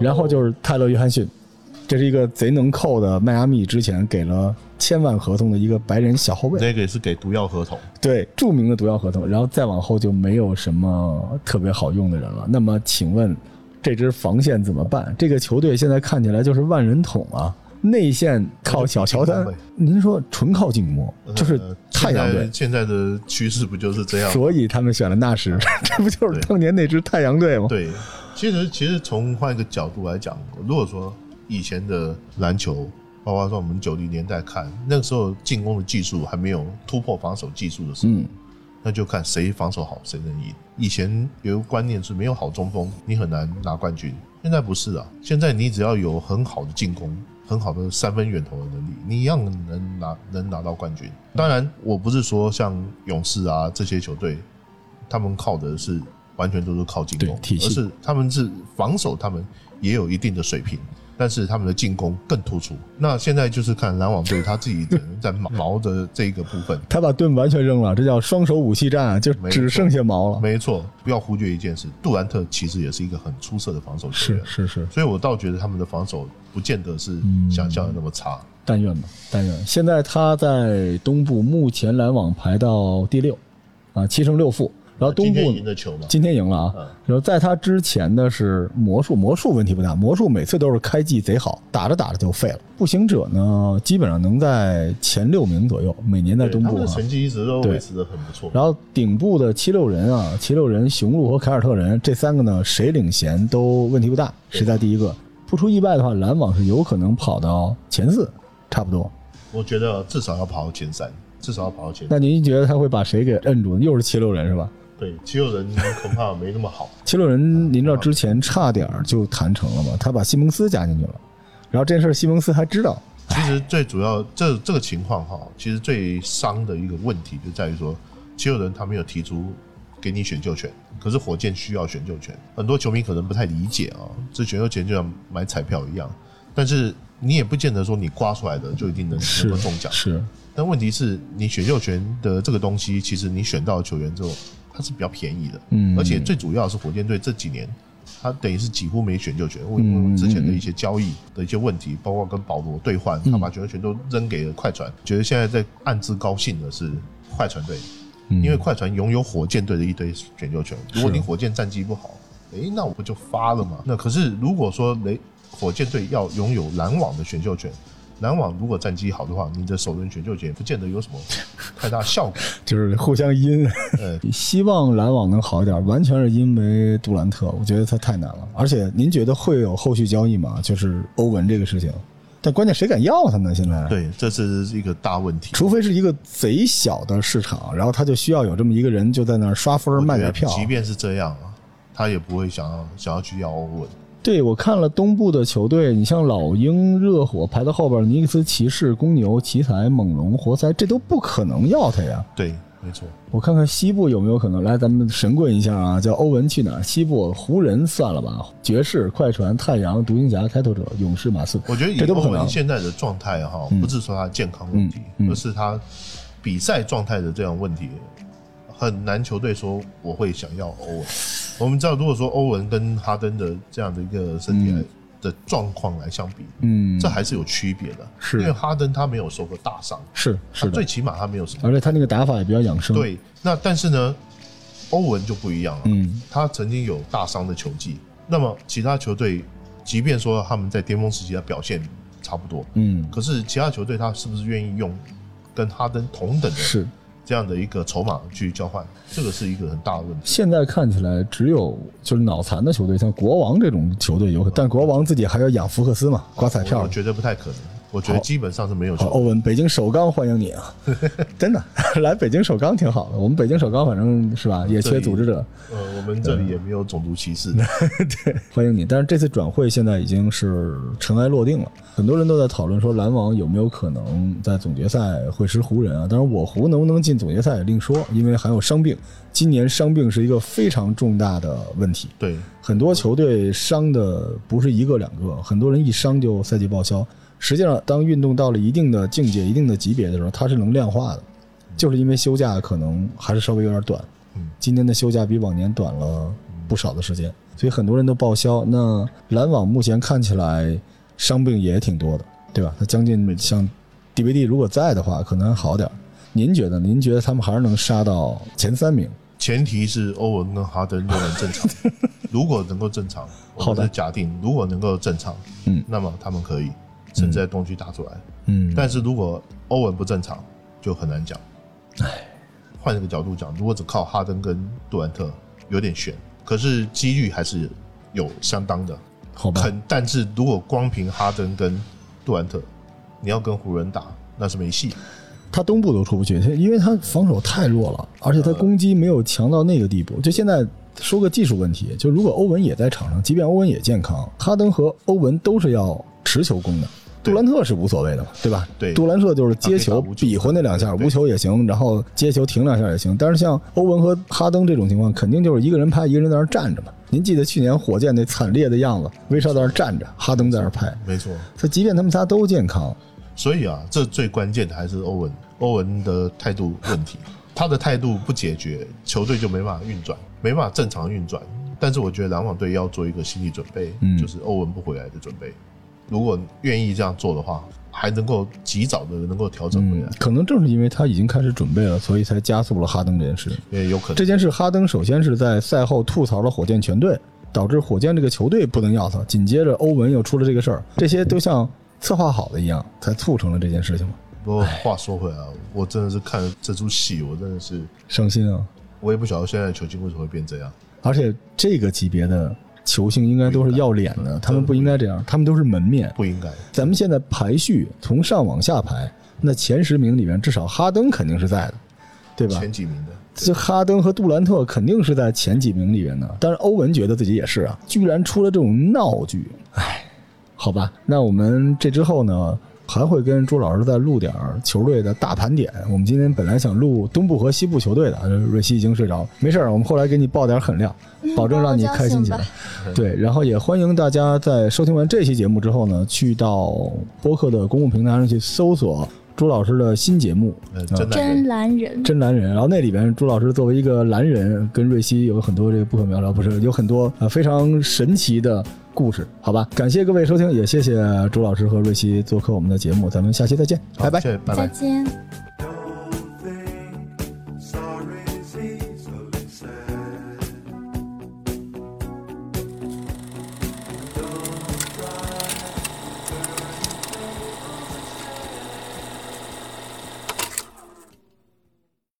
然后就是泰勒约翰逊。这是一个贼能扣的迈阿密，之前给了千万合同的一个白人小后卫。这个也是给毒药合同，对，著名的毒药合同。然后再往后就没有什么特别好用的人了。那么，请问这支防线怎么办？这个球队现在看起来就是万人桶啊，内线靠小乔丹，您说纯靠进攻，就是太阳队。现在的趋势不就是这样？所以他们选了纳什，这不就是当年那支太阳队吗？对，其实其实从换一个角度来讲，如果说。以前的篮球，包括说我们九零年代看，那个时候进攻的技术还没有突破防守技术的时候，那就看谁防守好谁能赢。以前有个观念是没有好中锋，你很难拿冠军。现在不是啊，现在你只要有很好的进攻，很好的三分远投的能力，你一样能拿能拿到冠军。当然，我不是说像勇士啊这些球队，他们靠的是完全都是靠进攻，而是他们是防守，他们也有一定的水平。但是他们的进攻更突出。那现在就是看篮网队他自己在毛的这一个部分，他把盾完全扔了，这叫双手武器战，就只剩下毛了。没错，不要忽略一件事，杜兰特其实也是一个很出色的防守球员。是是是，所以我倒觉得他们的防守不见得是想象的那么差。但愿吧，但愿。现在他在东部，目前篮网排到第六，啊，七胜六负。然后东部今天赢了啊！然后在他之前的是魔术，魔术问题不大，魔术每次都是开季贼好，打着打着就废了。步行者呢，基本上能在前六名左右，每年在东部成绩一直都维持的很不错。然后顶部的七六人啊，七六人、雄鹿和凯尔特人这三个呢，谁领衔都问题不大，谁在第一个？不出意外的话，篮网是有可能跑到前四，差不多。我觉得至少要跑到前三，至少要跑到前。那您觉得他会把谁给摁住？又是七六人是吧？对七六人恐怕没那么好。七六人，您知道之前差点就谈成了嘛？他把西蒙斯加进去了，然后这件事西蒙斯还知道。其实最主要这这个情况哈，其实最伤的一个问题就在于说，七六人他没有提出给你选秀权，可是火箭需要选秀权。很多球迷可能不太理解啊，这选秀权就像买彩票一样，但是你也不见得说你刮出来的就一定能能够中奖。是，但问题是你选秀权的这个东西，其实你选到球员之后。它是比较便宜的，嗯，而且最主要是火箭队这几年，他等于是几乎没选秀权，因为之前的一些交易的一些问题，包括跟保罗兑换，他把选秀权都扔给了快船。觉得现在在暗自高兴的是快船队，因为快船拥有火箭队的一堆选秀权。如果你火箭战绩不好，诶，那我不就发了吗？那可是如果说雷火箭队要拥有篮网的选秀权。篮网如果战绩好的话，你的首轮选秀权不见得有什么太大效果，就是互相阴。呃，希望篮网能好一点，完全是因为杜兰特，我觉得他太难了。而且您觉得会有后续交易吗？就是欧文这个事情，但关键谁敢要他呢？现在对，这是一个大问题。除非是一个贼小的市场，然后他就需要有这么一个人就在那儿刷分卖点票。即便是这样啊，他也不会想要想要去要欧文。对，我看了东部的球队，你像老鹰、热火排到后边，尼克斯、骑士、公牛、奇才、猛龙、活塞，这都不可能要他呀。对，没错，我看看西部有没有可能来，咱们神棍一下啊，叫欧文去哪儿？西部湖人算了吧，爵士、快船、太阳、独行侠、开拓者、勇士、马刺，我觉得以这都不可能欧文。现在的状态哈，不是说他健康问题，嗯嗯而是他比赛状态的这样问题，很难球队说我会想要欧文。我们知道，如果说欧文跟哈登的这样的一个身体来的状况来相比，嗯，这还是有区别的。是因为哈登他没有受过大伤，是是最起码他没有什么而且他那个打法也比较养生。，对。那但是呢，欧文就不一样了，嗯他曾经有大伤的球技。那么其他球队，即便说他们在巅峰时期的表现差不多，嗯，可是其他球队他是不是愿意用跟哈登同等的是。这样的一个筹码去交换？这个是一个很大的问题。现在看起来，只有就是脑残的球队，像国王这种球队有，但国王自己还要养福克斯嘛，刮彩票我我。觉得不太可能。我觉得基本上是没有，球欧文，北京首钢欢迎你啊！真的，来北京首钢挺好的。我们北京首钢反正是吧，也缺组织者，呃，我们这里也没有种族歧视。对欢迎你。但是这次转会现在已经是尘埃落定了，很多人都在讨论说篮网有没有可能在总决赛会师湖人啊？当然，我湖能不能进总决赛也另说，因为还有伤病。今年伤病是一个非常重大的问题，对，很多球队伤的不是一个两个，很多人一伤就赛季报销。实际上，当运动到了一定的境界、一定的级别的时候，它是能量化的，就是因为休假可能还是稍微有点短。嗯，今年的休假比往年短了不少的时间，所以很多人都报销。那篮网目前看起来伤病也挺多的，对吧？他将近像 DVD 如果在的话，可能还好点儿。您觉得？您觉得他们还是能杀到前三名？前提是欧文跟哈登都能正常。如果能够正常，好的我们假定如果能够正常，嗯那么他们可以甚至在东区打出来。嗯，但是如果欧文不正常，就很难讲。唉，换一个角度讲，如果只靠哈登跟杜兰特，有点悬，可是几率还是有相当的。好吧，很，但是如果光凭哈登跟杜兰特，你要跟湖人打，那是没戏。他东部都出不去，他因为他防守太弱了，而且他攻击没有强到那个地步。就现在说个技术问题，就如果欧文也在场上，即便欧文也健康，哈登和欧文都是要持球攻的。杜兰特是无所谓的嘛，对吧？对杜兰特就是接球比划那两下，无球也行，然后接球停两下也行。但是像欧文和哈登这种情况，肯定就是一个人拍，一个人在那站着嘛。您记得去年火箭那惨烈的样子，威少在那站着，哈登在那拍。没错，他即便他们仨都健康，所以啊，这最关键的还是欧文，欧文的态度问题。他的态度不解决，球队就没办法运转，没办法正常运转。但是我觉得篮网队要做一个心理准备，嗯就是欧文不回来的准备。如果愿意这样做的话，还能够及早的能够调整回来，，嗯可能正是因为他已经开始准备了，所以才加速了哈登这件事。也有可能。这件事，哈登首先是在赛后吐槽了火箭全队，导致火箭这个球队不能要他。紧接着欧文又出了这个事儿，这些都像策划好的一样，才促成了这件事情嘛。不过话说回来啊，我真的是看这出戏，我真的是，伤心啊！我也不晓得现在球星为什么会变这样。而且这个级别的球星应该都是要脸的，他们不应该这样，他们都是门面。不应该，咱们现在排序从上往下排，那前十名里面至少哈登肯定是在的，对吧？前几名的，这哈登和杜兰特肯定是在前几名里面的，但是欧文觉得自己也是啊，居然出了这种闹剧，唉，好吧，那我们这之后呢，还会跟朱老师再录点儿球队的大盘点。我们今天本来想录东部和西部球队的，呃瑞希已经睡着了，没事儿，我们后来给你爆点狠料，保证让你开心起来。对，然后也欢迎大家在收听完这期节目之后呢，去到播客的公共平台上去搜索朱老师的新节目真男人，真男人，然后那里边朱老师作为一个蓝人，跟瑞希有很多这个不可描述，不是有很多呃非常神奇的故事，好吧？感谢各位收听，也谢谢朱老师和瑞希做客我们的节目，咱们下期再见，拜拜。谢谢拜拜再。见。